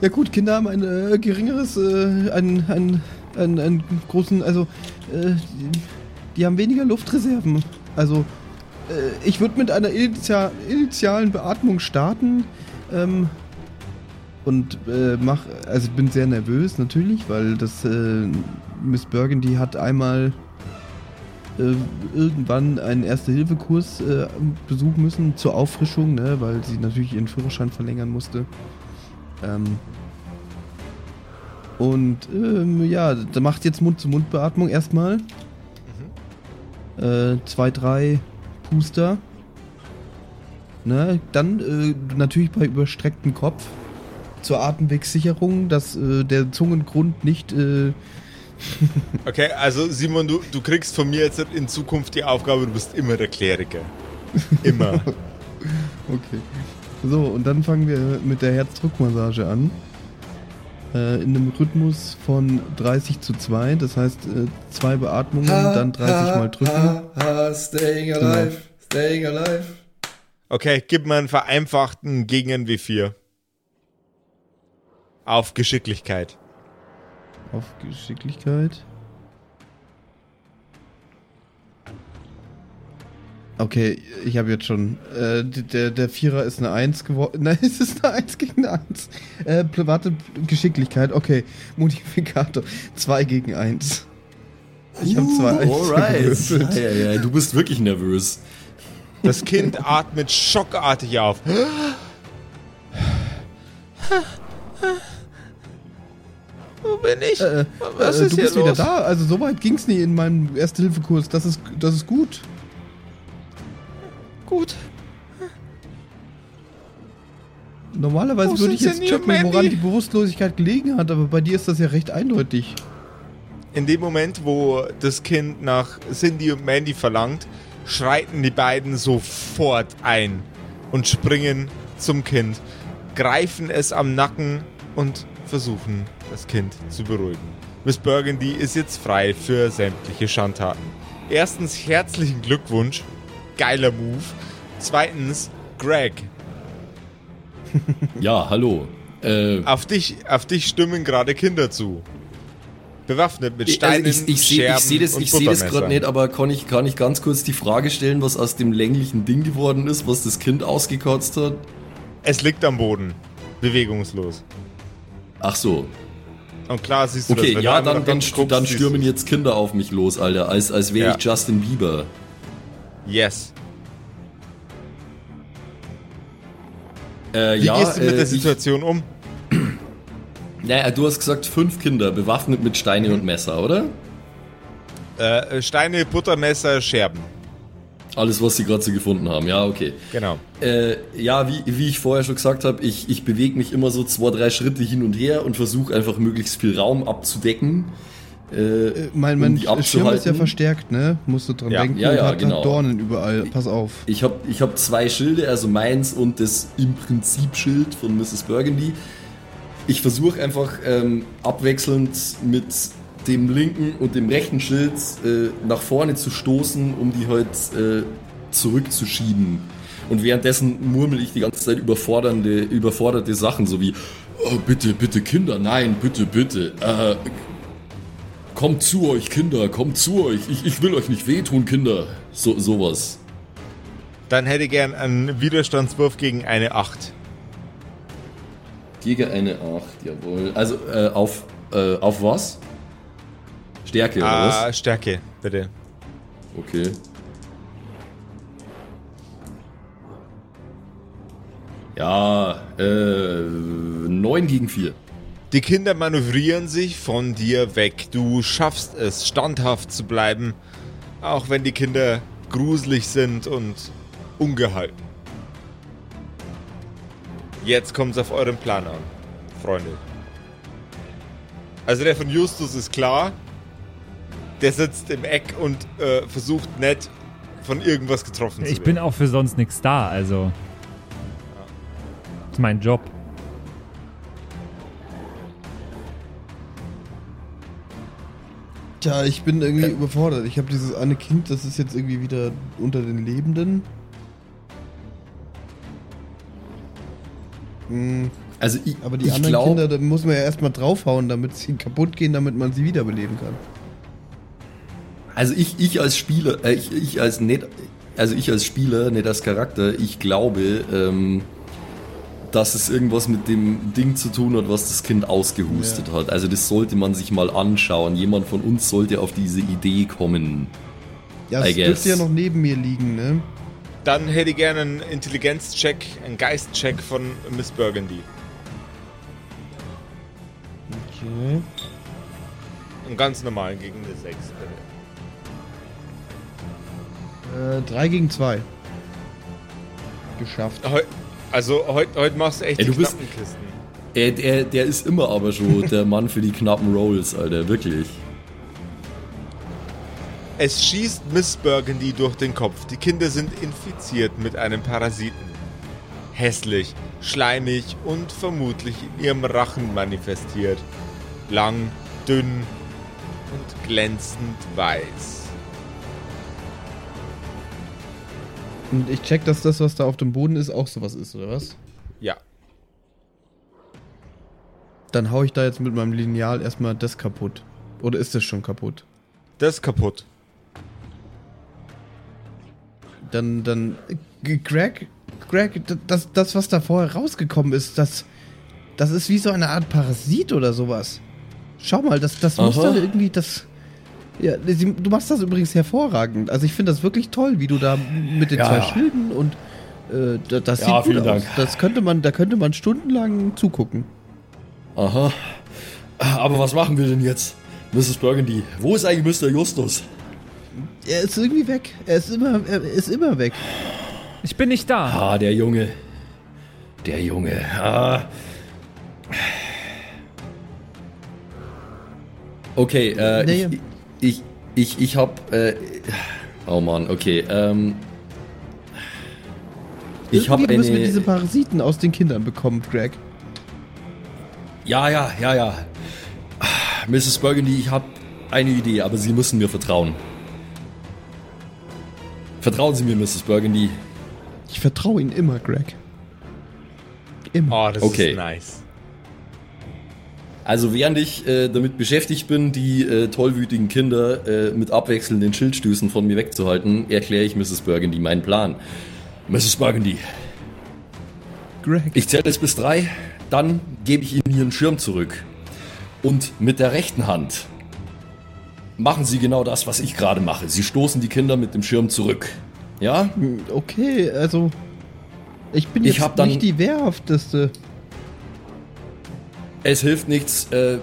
Ja gut, Kinder haben ein äh, geringeres, äh, einen, einen, einen, einen großen, also äh, die, die haben weniger Luftreserven. Also äh, ich würde mit einer initial, initialen Beatmung starten ähm, und äh, mach, also ich bin sehr nervös natürlich, weil das äh, Miss Burgundy hat einmal irgendwann einen Erste-Hilfe-Kurs äh, besuchen müssen zur Auffrischung, ne, weil sie natürlich ihren Führerschein verlängern musste. Ähm, und ähm, ja, da macht jetzt Mund-zu-Mund-Beatmung erstmal. Äh, zwei, drei Puster. Ne, dann äh, natürlich bei überstrecktem Kopf zur Atemwegssicherung, dass äh, der Zungengrund nicht äh, <laughs> Okay, also Simon, du, du kriegst von mir jetzt in Zukunft die Aufgabe, du bist immer der Kleriker. Immer. <laughs> Okay. So, und dann fangen wir mit der Herzdruckmassage an. Äh, in einem Rhythmus von 30 zu 2. Das heißt, äh, zwei Beatmungen, dann 30 mal drücken. staying alive, staying alive. Okay, gib mir einen vereinfachten gegen ein W4. Auf Geschicklichkeit. Auf Geschicklichkeit. Okay, ich habe jetzt schon. Äh, der, der Vierer ist eine Eins geworden. <laughs> Nein, es ist eine Eins gegen eine Eins. Äh, private Geschicklichkeit, okay. Modifikator. Zwei gegen eins. Ich habe zwei Eins Alright. gewürfelt. Ja, ja, ja, du bist wirklich nervös. Das Kind atmet schockartig auf. <laughs> Wo bin ich? Äh, Was äh, ist du hier bist los? wieder da. Also so weit ging's nie in meinem Erste-Hilfe-Kurs. Das ist, das ist gut. Gut. Normalerweise Wo würde ich jetzt checken, woran die Bewusstlosigkeit gelegen hat, aber bei dir ist das ja recht eindeutig. In dem Moment, wo das Kind nach Cindy und Mandy verlangt, schreiten die beiden sofort ein und springen zum Kind, greifen es am Nacken und versuchen, das Kind zu beruhigen. Miss Burgundy ist jetzt frei für sämtliche Schandtaten. Erstens herzlichen Glückwunsch, geiler Move. Zweitens, Greg, Ja, hallo. Äh, auf dich, auf dich stimmen gerade Kinder zu. Bewaffnet mit ich, Steinen, also ich, ich sehe Scherben ich seh das, und ich seh das gerade nicht, aber kann ich, kann ich ganz kurz die Frage stellen, was aus dem länglichen Ding geworden ist, was das Kind ausgekotzt hat? Es liegt am Boden, bewegungslos. Ach so. Und klar siehst du Okay, das. wenn ja, dann, dann, guckst, dann stürmen jetzt Kinder auf mich los, Alter, als, als wäre Ja. ich Justin Bieber. Yes. Äh, Wie ja, gehst du mit äh, der ich- Situation um? <clears throat> Naja, du hast gesagt, fünf Kinder bewaffnet mit Steine Mhm. und Messer, oder? Äh, Steine, Buttermesser, Scherben. Alles, was sie gerade so gefunden haben. Ja, okay. Genau. Äh, ja, wie, wie ich vorher schon gesagt habe, ich, ich bewege mich immer so zwei, drei Schritte hin und her und versuche einfach möglichst viel Raum abzudecken. Äh, mein um mein die Schirm ist ja verstärkt, ne? Musst du dran Ja. denken. Ja, und ja, hat, genau. hat Dornen überall. Pass auf. Ich habe ich hab zwei Schilde, also meins und das im Prinzip Schild von Mrs. Burgundy. Ich versuche einfach ähm, abwechselnd mit dem linken und dem rechten Schild äh, nach vorne zu stoßen, um die halt äh, zurückzuschieben. Und währenddessen murmel ich die ganze Zeit überfordernde, überforderte Sachen, so wie oh, bitte, bitte Kinder, nein, bitte, bitte. Äh, kommt zu euch, Kinder, kommt zu euch. Ich, ich will euch nicht wehtun, Kinder. So, sowas. Dann hätte ich gern einen Widerstandswurf gegen eine 8. Gegen eine 8, jawohl. Also äh, auf, äh, auf was? Stärke oder Ah, was? Stärke, bitte. Okay. Ja, äh, 9 gegen 4. Die Kinder manövrieren sich von dir weg. Du schaffst es, standhaft zu bleiben, auch wenn die Kinder gruselig sind und ungehalten. Jetzt kommt es auf euren Plan an, Freunde. Also der von Justus ist klar. Der sitzt im Eck und äh, versucht nicht von irgendwas getroffen zu Ich bin werden. auch für sonst nichts da, also. Das ist mein Job. Tja, ich bin irgendwie überfordert. Ich habe dieses eine Kind, das ist jetzt irgendwie wieder unter den Lebenden. Hm, Also ich, aber die ich anderen glaub, Kinder, da muss man ja erstmal draufhauen, damit sie kaputt gehen, damit man sie wiederbeleben kann. Also ich, ich als Spieler, äh, ich, ich als nicht, also ich als Spieler, nicht als Charakter, ich glaube, ähm, dass es irgendwas mit dem Ding zu tun hat, was das Kind ausgehustet hat. Also das sollte man sich mal anschauen. Jemand von uns sollte auf diese Idee kommen. Ja, guess. dürfte ja noch neben mir liegen, ne? Dann hätte ich gerne einen Intelligenzcheck, einen Geistcheck von Miss Burgundy. Okay. Einen ganz normalen gegen eine 6. bitte. Äh, 3 gegen 2. Geschafft. Heu, also heute heut machst du echt Ey, die du bist- Kisten. Er, der, der ist immer aber schon <laughs> der Mann für die knappen Rolls, Alter, wirklich. Es schießt Miss Burgundy durch den Kopf. Die Kinder sind infiziert mit einem Parasiten. Hässlich, schleimig und vermutlich in ihrem Rachen manifestiert. Lang, dünn und glänzend weiß. Und ich check, dass das, was da auf dem Boden ist, auch sowas ist, oder was? Ja. Dann hau ich da jetzt mit meinem Lineal erstmal das kaputt. Oder ist das schon kaputt? Das ist kaputt. dann, dann, Greg, Greg, das, das, was da vorher rausgekommen ist, das, das ist wie so eine Art Parasit oder sowas. Schau mal, das, das muss Aha. dann irgendwie, das, ja, sie- du machst das übrigens hervorragend. Also ich finde das wirklich toll, wie du da mit den Ja, zwei. Schilden und äh, da- das Ja, sieht gut vielen aus. Dank. Das könnte man, da könnte man stundenlang zugucken. Aha. Aber was machen wir denn jetzt? Mrs. Burgundy, wo ist eigentlich Mr. Justus? Er ist irgendwie weg. Er ist immer, er ist immer weg. Ich bin nicht da. Ah, der Junge. Der Junge. Ah. Okay, äh, Nee. ich, ich, ich, ich hab, äh, oh Mann, okay, ähm, ich hab Irgendwie müssen wir eine, diese Parasiten aus den Kindern bekommen, Greg. ja, ja, ja, ja, Mrs. Burgundy, ich hab eine Idee, aber Sie müssen mir vertrauen. Vertrauen Sie mir, Mrs. Burgundy. Ich vertraue ihnen immer, Greg. Immer. Oh, das Okay. ist nice. Also während ich äh, damit beschäftigt bin, die äh, tollwütigen Kinder äh, mit abwechselnden Schildstößen von mir wegzuhalten, erkläre ich Mrs. Burgundy meinen Plan. Mrs. Burgundy, Greg. ich zähle jetzt bis drei, dann gebe ich Ihnen Ihren Schirm zurück. Und mit der rechten Hand machen Sie genau das, was ich gerade mache. Sie stoßen die Kinder mit dem Schirm zurück. Ja? Okay, also. Ich bin Ich jetzt nicht die wehrhafteste. Es hilft nichts. Äh,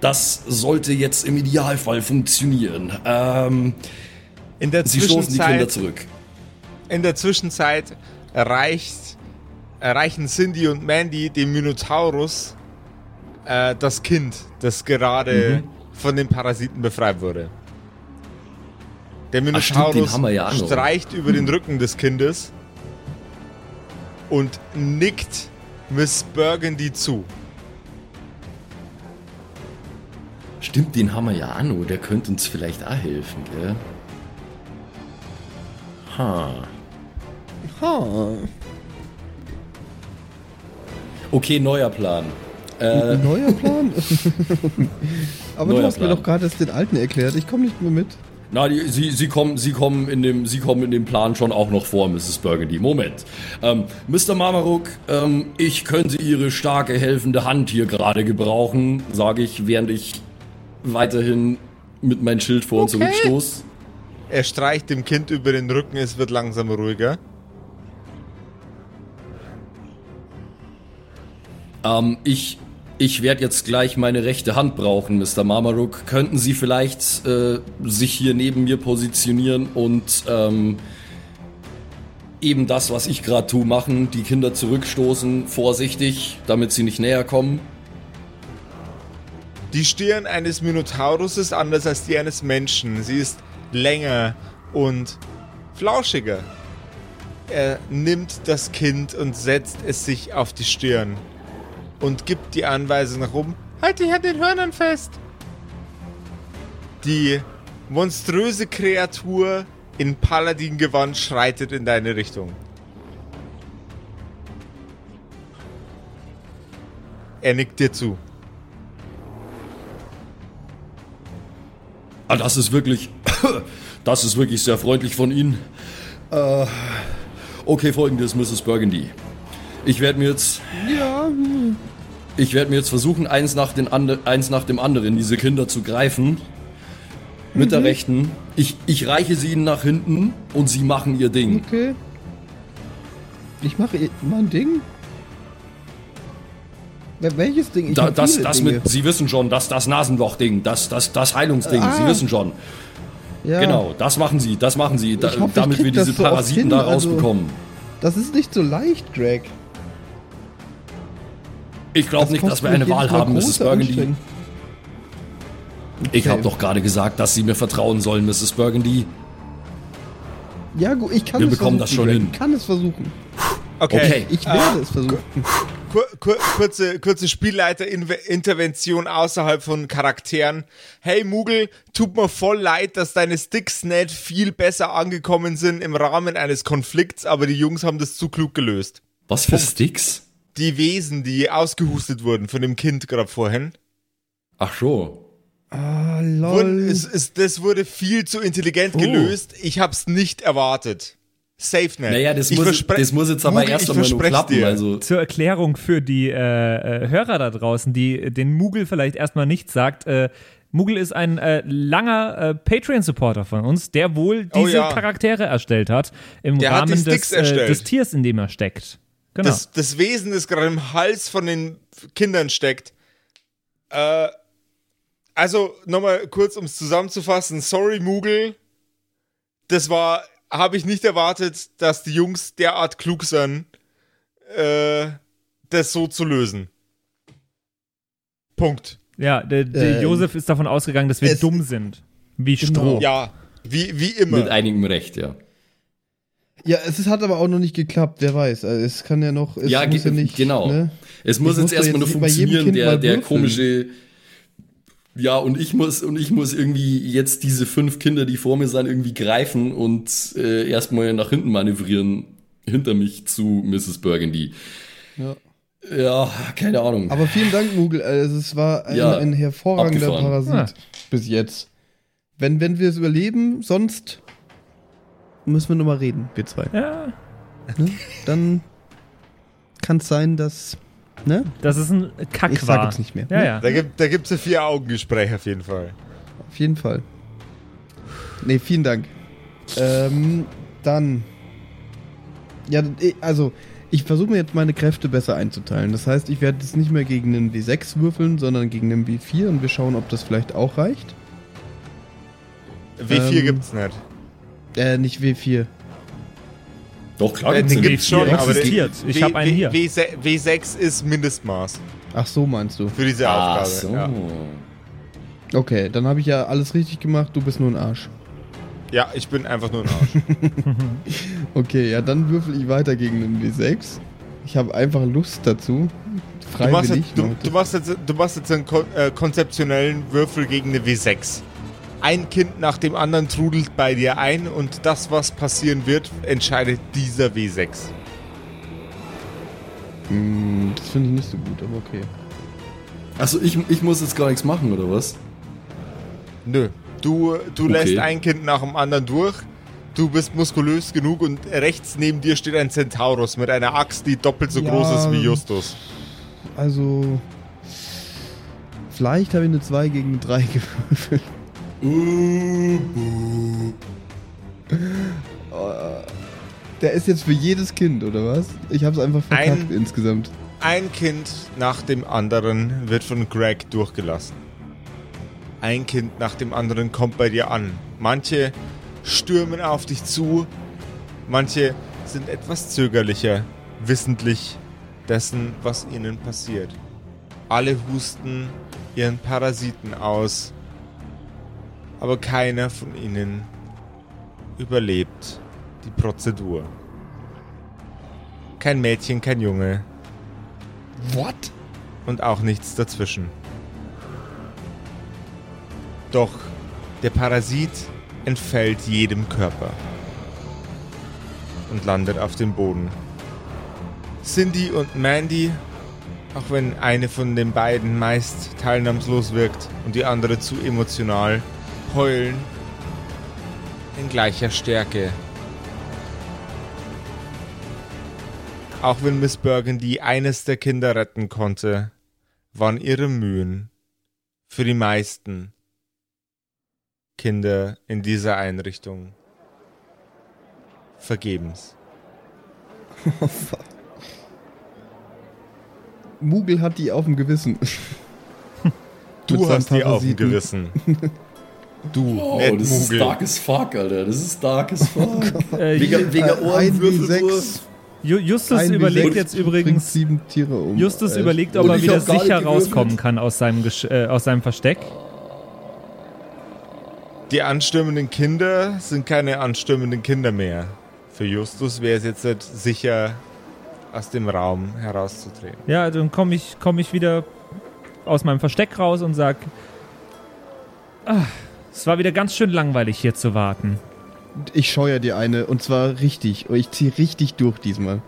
das sollte jetzt im Idealfall funktionieren. Ähm, In der Sie stoßen die Kinder Zwischenzeit, zurück. in der Zwischenzeit erreicht, erreichen Cindy und Mandy dem Minotaurus äh, das Kind, das gerade von den Parasiten befreit wurde. Der stimmt, den Minotaurus wir ja streicht über den Rücken des Kindes und nickt Miss Burgundy zu. Stimmt, den haben wir ja auch noch. Der könnte uns vielleicht auch helfen, gell? Ha. Ha. Okay, neuer Plan. Äh, neuer Plan? <laughs> Aber Neuer du hast mir Plan. doch gerade erst den alten erklärt. Ich komme nicht mehr mit. Na, die, sie, sie, kommen, sie, kommen in dem, sie kommen in dem Plan schon auch noch vor, Mrs. Burgundy. Moment. Ähm, Mr. Marmarook, ähm, ich könnte Ihre starke, helfende Hand hier gerade gebrauchen, sage ich, während ich weiterhin mit meinem Schild vor und zurückstoß. Er streicht dem Kind über den Rücken, es wird langsam ruhiger. Ähm, ich ich werde jetzt gleich meine rechte Hand brauchen, Mr. Marmarook. Könnten Sie vielleicht äh, sich hier neben mir positionieren und ähm, eben das, was ich gerade tue, machen, die Kinder zurückstoßen, vorsichtig, damit sie nicht näher kommen? Die Stirn eines Minotaurus ist anders als die eines Menschen. Sie ist länger und flauschiger. Er nimmt das Kind und setzt es sich auf die Stirn und gibt die Anweisung nach oben. Halt dich an den Hörnern fest! Die monströse Kreatur in Paladin-Gewand schreitet in deine Richtung. Er nickt dir zu. Ah, das ist wirklich, <coughs> das ist wirklich sehr freundlich von Ihnen. Äh, okay, folgendes, Mrs. Burgundy. Ich werde mir jetzt Ja. Ich werde mir jetzt versuchen, eins nach, den ande, eins nach dem anderen diese Kinder zu greifen. Mit der rechten. Ich, ich reiche sie ihnen nach hinten und sie machen ihr Ding. okay. Ich mache mein Ding. Wel- Welches Ding? Ich Da, das, das Dinge. mit, sie wissen schon, das, das Nasenloch-Ding, das, das, das Heilungsding, Ah. sie wissen schon. ja, Genau, das machen sie, das machen sie, da, hoffe, damit wir diese so Parasiten hin, da also- rausbekommen. Das ist nicht so leicht, Greg. Ich glaube nicht, dass wir eine Wahl haben, Mrs. Burgundy. Anstrengung. Ich habe Okay. doch gerade gesagt, dass sie mir vertrauen sollen, Mrs. Burgundy. Ja, gut, ich kann Wir es bekommen versuchen. das schon hin. Ich kann es versuchen. Okay. Ich werde es versuchen. Kur kur kurze, kurze Spielleiter-Intervention außerhalb von Charakteren. Hey Mugel, tut mir voll leid, dass deine Sticks nicht viel besser angekommen sind im Rahmen eines Konflikts, aber die Jungs haben das zu klug gelöst. Was für Sticks? Die Wesen, die ausgehustet wurden von dem Kind gerade vorhin, Ach so. Ah, Wurden, lol. es, es, das wurde viel zu intelligent Oh. gelöst. Ich hab's nicht erwartet. Safe nicht. Naja, das Ich muss, das muss jetzt aber erst einmal nur klappen. dir. Also, Zur Erklärung für die äh, äh, Hörer da draußen, die den Mugel vielleicht erstmal nicht sagt. Äh, Mugel ist ein äh, langer äh, Patreon-Supporter von uns, der wohl Oh diese ja. Charaktere erstellt hat im Der hat Rahmen des, Sticks äh, des Tiers, in dem er steckt. Genau. das, das Wesen, das gerade im Hals von den Kindern steckt. Äh, also nochmal kurz, um es zusammenzufassen. Sorry, Mugel. Das war, habe ich nicht erwartet, dass die Jungs derart klug sind, äh, das so zu lösen. Punkt. ja, der, der Ähm, Josef ist davon ausgegangen, dass wir dumm sind. Wie Genau. Stroh. Ja, wie, wie immer. mit einigem Recht, ja. Ja, es ist, hat aber auch noch nicht geklappt, wer weiß. Also es kann ja noch, es Ja, muss ja nicht, genau. Ne? Es muss Ich jetzt erstmal nur funktionieren, der, der komische. Ja, und ich muss, und ich muss irgendwie jetzt diese fünf Kinder, die vor mir sind, irgendwie greifen und äh, erstmal nach hinten manövrieren, hinter mich zu Mrs. Burgundy. Ja. Ja, keine Ahnung. Aber vielen Dank, Mugel. Also es war ein, Ja, ein hervorragender abgefahren. Parasit bis jetzt. Wenn, wenn wir es überleben, sonst müssen wir nochmal reden, wir zwei. Ja, Ne? Dann kann es sein, dass. Ne? das ist ein Kack Ich war. sag jetzt nicht mehr. Ja, ne? ja. Da gibt da gibt's ein Vier-Augen-Gespräch auf jeden Fall. Auf jeden Fall. Nee, vielen Dank. Ähm, dann. Ja, eh, also, ich versuche mir jetzt meine Kräfte besser einzuteilen. Das heißt, ich werde jetzt nicht mehr gegen einen W6 würfeln, sondern gegen einen W4 und wir schauen, ob das vielleicht auch reicht. W4 Ähm, gibt's nicht. Äh, nicht W4. Doch, klar, Äh, gibt's den den gibt's W4 schon, aber existiert. den- Ich W- hab einen W- hier. W6, W6 ist Mindestmaß Ach so, meinst du? für diese Ach Aufgabe. so. Ja. Okay, dann habe ich ja alles richtig gemacht, du bist nur ein Arsch. ja, ich bin einfach nur ein Arsch. <laughs> Okay, ja, dann würfel ich weiter gegen einen W6. Ich habe einfach Lust dazu. Du machst, Freiwillig. jetzt, du, du, machst jetzt, du machst jetzt einen kon äh, konzeptionellen Würfel gegen eine W6. Ein Kind nach dem anderen trudelt bei dir ein und das, was passieren wird, entscheidet dieser W6. Hm, das finde ich nicht so gut, aber okay. Achso, ich, ich muss jetzt gar nichts machen, oder was? Nö. Du, du Okay. lässt ein Kind nach dem anderen durch. Du bist muskulös genug und rechts neben dir steht ein Centaurus mit einer Axt, die doppelt so Ja. groß ist wie Justus. Also. Vielleicht habe ich eine 2 gegen eine 3 gewürfelt. Der ist jetzt für jedes Kind, oder was? Ich habe es einfach verkackt Ein- insgesamt. Ein Kind nach dem anderen wird von Greg durchgelassen. Ein Kind nach dem anderen kommt bei dir an. Manche stürmen auf dich zu, manche sind etwas zögerlicher, wissentlich dessen, was ihnen passiert. Alle husten ihren Parasiten aus, aber keiner von ihnen überlebt die Prozedur. Kein Mädchen, kein Junge, What? und auch nichts dazwischen. Doch der Parasit entfällt jedem Körper und landet auf dem Boden. Cindy und Mandy, auch wenn eine von den beiden meist teilnahmslos wirkt und die andere zu emotional, heulen in gleicher Stärke. Auch wenn Miss Burgundy eines der Kinder retten konnte, waren ihre Mühen für die meisten Kinder in dieser Einrichtung vergebens. Mugel hat die auf dem Gewissen. Du hast die auf dem. Gewissen. <laughs> Du, Oh, Ned das ist Mugel. dark as fuck, Alter. Das ist dark as fuck. <laughs> Äh, Wegen, wegen Ein- ein Ohrenwürfelwurf. Ju- Justus Ein überlegt W6 jetzt übrigens. sieben Tiere um. Justus Äh, überlegt, ob er wieder sicher rauskommen kann aus seinem, Gesch äh, aus seinem Versteck. Die anstürmenden Kinder sind keine anstürmenden Kinder mehr. Für Justus wäre es jetzt nicht sicher, aus dem Raum herauszutreten. Ja, dann komme ich, komm ich wieder aus meinem Versteck raus und sag, ah, es war wieder ganz schön langweilig hier zu warten. Ich scheue dir eine und zwar richtig. Ich ziehe richtig durch diesmal.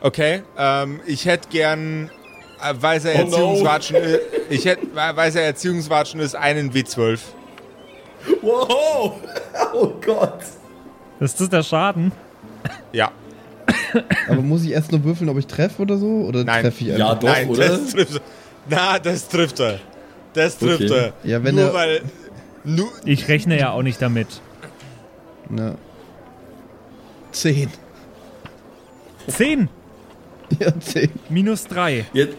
Okay, ähm, ich hätte gern äh, weiß er Oh no. Erziehungswatschen ist, ich hätte, weiß er Erziehungswatschen ist einen W12. Wow! Oh Gott! Ist das der Schaden? Ja. Aber muss ich erst nur würfeln, ob ich treffe oder so? Oder Nein. treffe ich Ja, einfach? doch, Nein, oder? das trifft er. Na, das trifft er. Das trifft Okay. er. Ja, wenn Nur er- weil. Ich rechne ja auch nicht damit. Na. Zehn. 10 Ja, zehn. minus 3. Jetzt.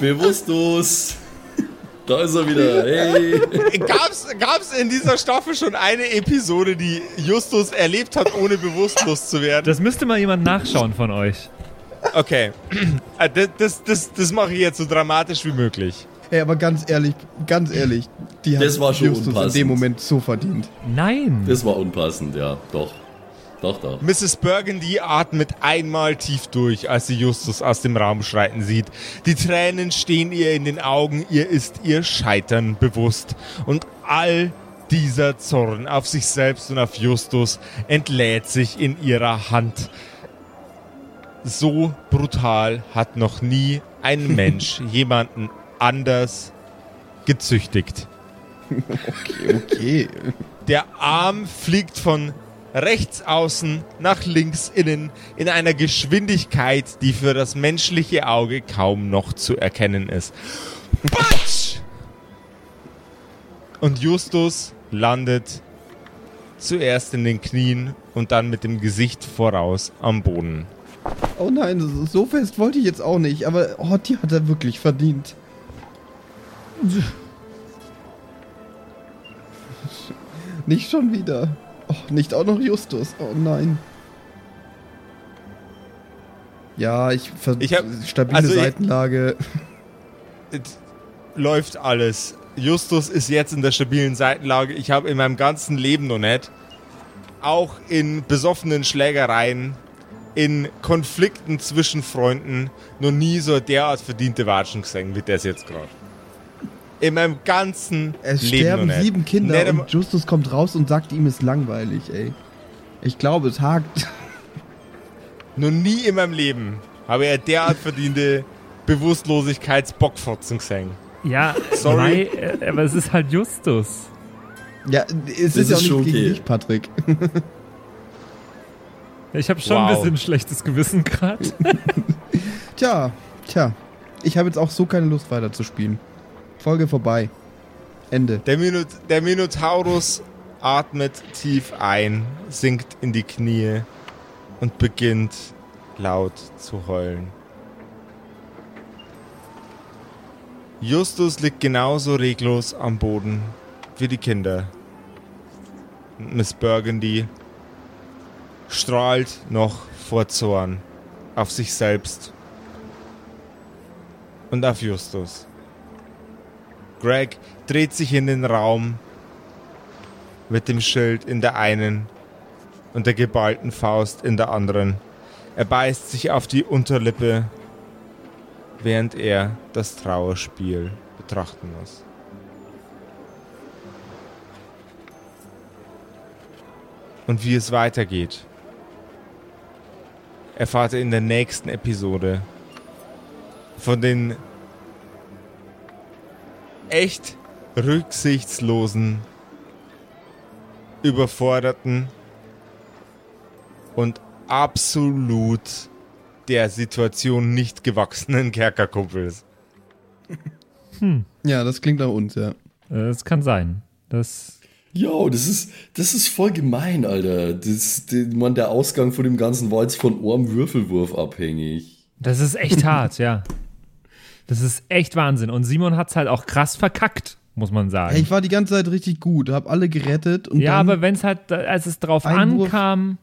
Bewusstlos. Da ist er wieder. Hey. gab's, gab's in dieser Staffel schon eine Episode, die Justus erlebt hat, ohne bewusstlos zu werden? Das müsste mal jemand nachschauen von euch. Okay. Äh, Das, das, das, das mache ich jetzt so dramatisch wie möglich. Ey, aber ganz ehrlich, ganz ehrlich, die hat Das war schon Justus in unpassend. dem Moment so verdient. Nein. Das war unpassend, ja. Doch. Doch, doch. Mrs. Burgundy atmet einmal tief durch, als sie Justus aus dem Raum schreiten sieht. Die Tränen stehen ihr in den Augen, ihr ist ihr Scheitern bewusst. Und all dieser Zorn auf sich selbst und auf Justus entlädt sich in ihrer Hand. So brutal hat noch nie ein Mensch <laughs> jemanden anders gezüchtigt. Okay. Der Arm fliegt von rechts außen nach links innen in einer Geschwindigkeit, die für das menschliche Auge kaum noch zu erkennen ist. Batsch! Und Justus landet zuerst in den Knien und dann mit dem Gesicht voraus am Boden. Oh nein, so- so fest wollte ich jetzt auch nicht, aber oh, die hat er wirklich verdient. Nicht schon wieder. Oh, nicht auch noch Justus. Oh nein. Ja, ich, ver Ich hab- stabile also ich- Seitenlage. Es läuft alles. Justus ist jetzt in der stabilen Seitenlage. Ich habe in meinem ganzen Leben noch nicht, auch in besoffenen Schlägereien, in Konflikten zwischen Freunden, noch nie so derart verdiente Watschen gesehen wie das jetzt gerade. In meinem ganzen Es Leben sterben noch nicht. sieben Kinder einmal- und Justus kommt raus und sagt, ihm ist langweilig, ey. Ich glaube, es hakt. <laughs> Noch nie in meinem Leben habe ich eine derart verdiente Bewusstlosigkeitsbockfotzen gesehen. Ja, Sorry. Mai, äh, aber es ist halt Justus. Ja, es ist, ist ja auch nicht schon gegen okay. dich, Patrick. Ich habe schon Wow. ein bisschen schlechtes Gewissen gerade. <laughs> Tja, tja. Ich habe jetzt auch so keine Lust weiterzuspielen. Folge vorbei. Ende. Der, Minot der Minotaurus atmet tief ein, sinkt in die Knie und beginnt laut zu heulen. Justus liegt genauso reglos am Boden wie die Kinder. Miss Burgundy strahlt noch vor Zorn auf sich selbst und auf Justus. Greg dreht sich in den Raum mit dem Schild in der einen und der geballten Faust in der anderen. Er beißt sich auf die Unterlippe, während er das Trauerspiel betrachten muss. Und wie es weitergeht, erfahrt ihr in der nächsten Episode von den echt rücksichtslosen, überforderten und absolut der Situation nicht gewachsenen Kerkerkumpels. Ja, das klingt nach uns, ja. Das kann sein. Das. Jo, das ist, das ist voll gemein, Alter. Das, man, der Ausgang von dem ganzen war jetzt von einem Würfelwurf abhängig. Das ist echt hart, ja. Das ist echt Wahnsinn. Und Simon hat es halt auch krass verkackt, muss man sagen. Ich war die ganze Zeit richtig gut, hab alle gerettet und ja, aber wenn es halt, als es drauf Einwurf. ankam,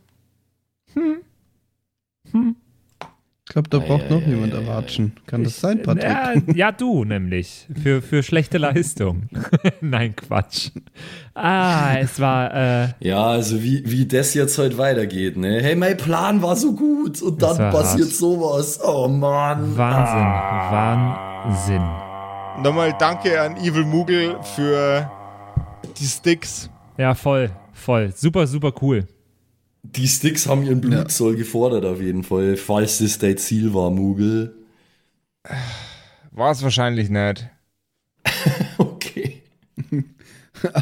ich glaube, da braucht noch jemand erwatschen. Kann das sein, Patrick? Ja, ja, du nämlich. Für, für schlechte Leistung. <laughs> Nein, Quatsch. Ah, es war, äh, Ja, also wie, wie das jetzt heute weitergeht, ne? Hey, mein Plan war so gut und dann passiert hart. sowas. Oh Mann. Wahnsinn. Wahnsinn. Nochmal danke an Evil Moogle für die Sticks. Ja, voll, voll. Super, super cool. Die Sticks haben ihren Blutzoll gefordert auf jeden Fall, falls das dein Ziel war, Mugel. War es wahrscheinlich nicht. <laughs> okay. <laughs>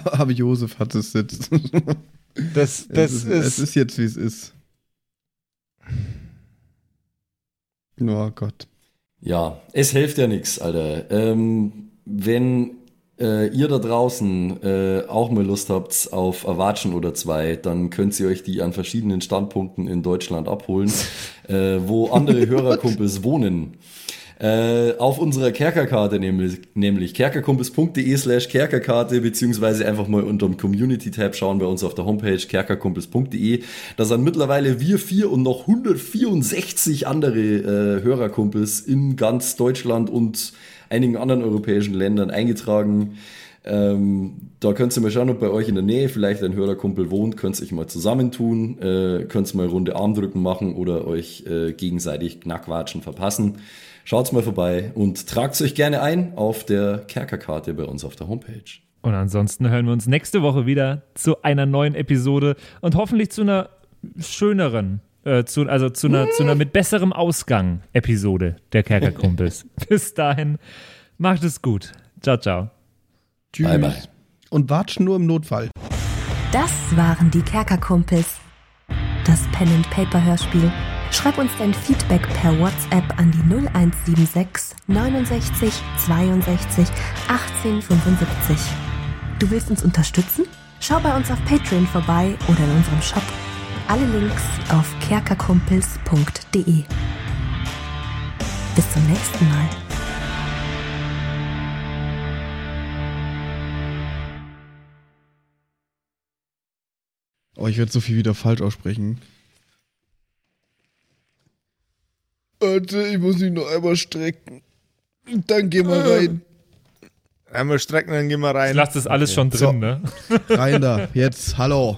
Aber Josef hat es jetzt. Das, das es, ist, ist, es ist jetzt, wie es ist. Oh Gott. Ja, es hilft ja nichts, Alter. Ähm, wenn äh, ihr da draußen äh, auch mal Lust habt auf Erwatschen oder zwei, dann könnt ihr euch die an verschiedenen Standpunkten in Deutschland abholen, <laughs> äh, wo andere Hörerkumpels wohnen. Äh, auf unserer Kerkerkarte nämlich, nämlich kerkerkumpels.de slash Kerkerkarte, beziehungsweise einfach mal unter dem Community-Tab schauen bei uns auf der Homepage kerkerkumpels.de. Da sind mittlerweile wir vier und noch 164 andere äh, Hörerkumpels in ganz Deutschland und einigen anderen europäischen Ländern eingetragen. Ähm, da könnt ihr mal schauen, ob bei euch in der Nähe vielleicht ein Hörerkumpel wohnt, könnt ihr euch mal zusammentun, äh, könnt ihr mal runde Armdrücken machen oder euch äh, gegenseitig Knackwatschen verpassen. Schaut's mal vorbei und tragt euch gerne ein auf der Kerkerkarte bei uns auf der Homepage. Und ansonsten hören wir uns nächste Woche wieder zu einer neuen Episode und hoffentlich zu einer schöneren, äh, zu, also zu einer, zu einer mit besserem Ausgang Episode der Kerkerkumpels. <laughs> Bis dahin, macht es gut. Ciao, ciao. Tschüss. Bye, bye. Und watschen nur im Notfall. Das waren die Kerkerkumpels. Das Pen and Paper Hörspiel. Schreib uns dein Feedback per WhatsApp an die 0176 69 62 18 75. Du willst uns unterstützen? Schau bei uns auf Patreon vorbei oder in unserem Shop. Alle Links auf kerkerkumpels.de. Bis zum nächsten Mal. Oh, ich werde so viel wieder falsch aussprechen. Warte, ich muss mich noch einmal strecken. Dann geh mal rein. einmal strecken, dann gehen wir Ich rein. lasse das alles schon drin, So. ne? Rein da. Jetzt, hallo.